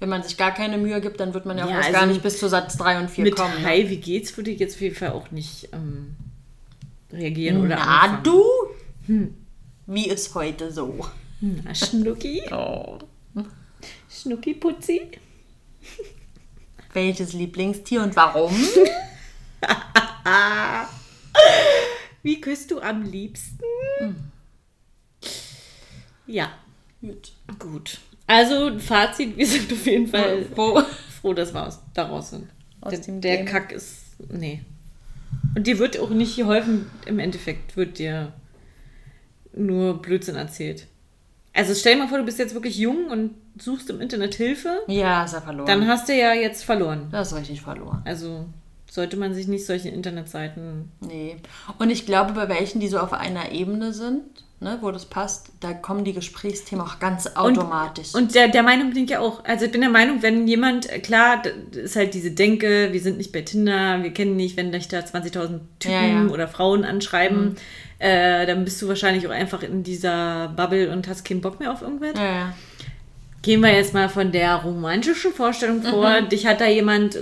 Wenn man sich gar keine Mühe gibt, dann wird man ja auch Ja, also gar nicht bis zu Satz 3 und 4 mit kommen. ne? Hi, wie geht's, würde ich jetzt auf jeden Fall auch nicht ähm, reagieren oder Na, anfangen. du? Wie ist heute so? Na, Schnucki, *laughs* Oh. Schnucki Putzi. Welches Lieblingstier und warum? *laughs* Wie küsst du am liebsten? Ja, Gut. gut. Also, Fazit, wir sind auf jeden Fall Wo? froh, dass wir aus, daraus sind. Aus der der. Kack ist. Nee. Und dir wird auch nicht geholfen, im Endeffekt wird dir nur Blödsinn erzählt. Also stell dir mal vor, du bist jetzt wirklich jung und suchst im Internet Hilfe, Ja, ist er verloren. dann hast du ja jetzt verloren. das ist richtig verloren. Also sollte man sich nicht solche Internetseiten. Nee. Und ich glaube, bei welchen, die so auf einer Ebene sind, ne, wo das passt, da kommen die Gesprächsthemen auch ganz automatisch. Und der, der Meinung bin ich ja auch. Also ich bin der Meinung, wenn jemand, klar, ist halt diese Denke, wir sind nicht bei Tinder, wir kennen nicht, wenn dich da 20.000 Typen Ja, ja. oder Frauen anschreiben, äh, dann bist du wahrscheinlich auch einfach in dieser Bubble und hast keinen Bock mehr auf irgendwas. ja, ja. Gehen wir jetzt mal von der romantischen Vorstellung vor. Mhm. Dich hat da jemand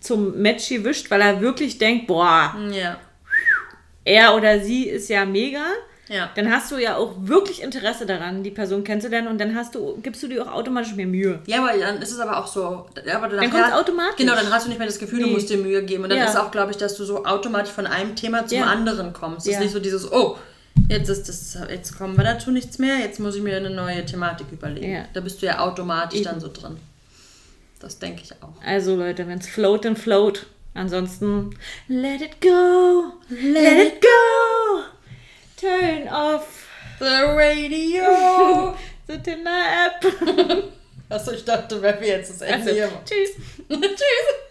zum Match gewischt, weil er wirklich denkt, boah, Ja. er oder sie ist ja mega. Ja. Dann hast du ja auch wirklich Interesse daran, die Person kennenzulernen und dann hast du, gibst du dir auch automatisch mehr Mühe. Ja, aber dann ist es aber auch so. Aber Dann kommt's automatisch. Genau, dann hast du nicht mehr das Gefühl, du Nee. musst dir Mühe geben. Und dann Ja. ist auch, glaube ich, dass du so automatisch von einem Thema zum anderen kommst. Es ist nicht so dieses, oh, jetzt ist das, jetzt kommen wir dazu nichts mehr, jetzt muss ich mir eine neue Thematik überlegen. Ja. Da bist du ja automatisch Eben. dann so drin. Das denke ich auch. Also Leute, wenn es float, dann float. Ansonsten, let it go, let it go. Turn off The Radio! *laughs* the Tinder App. Achso, ich dachte, wenn wir jetzt das Ende Also, hier machen. *laughs* tschüss. Tschüss!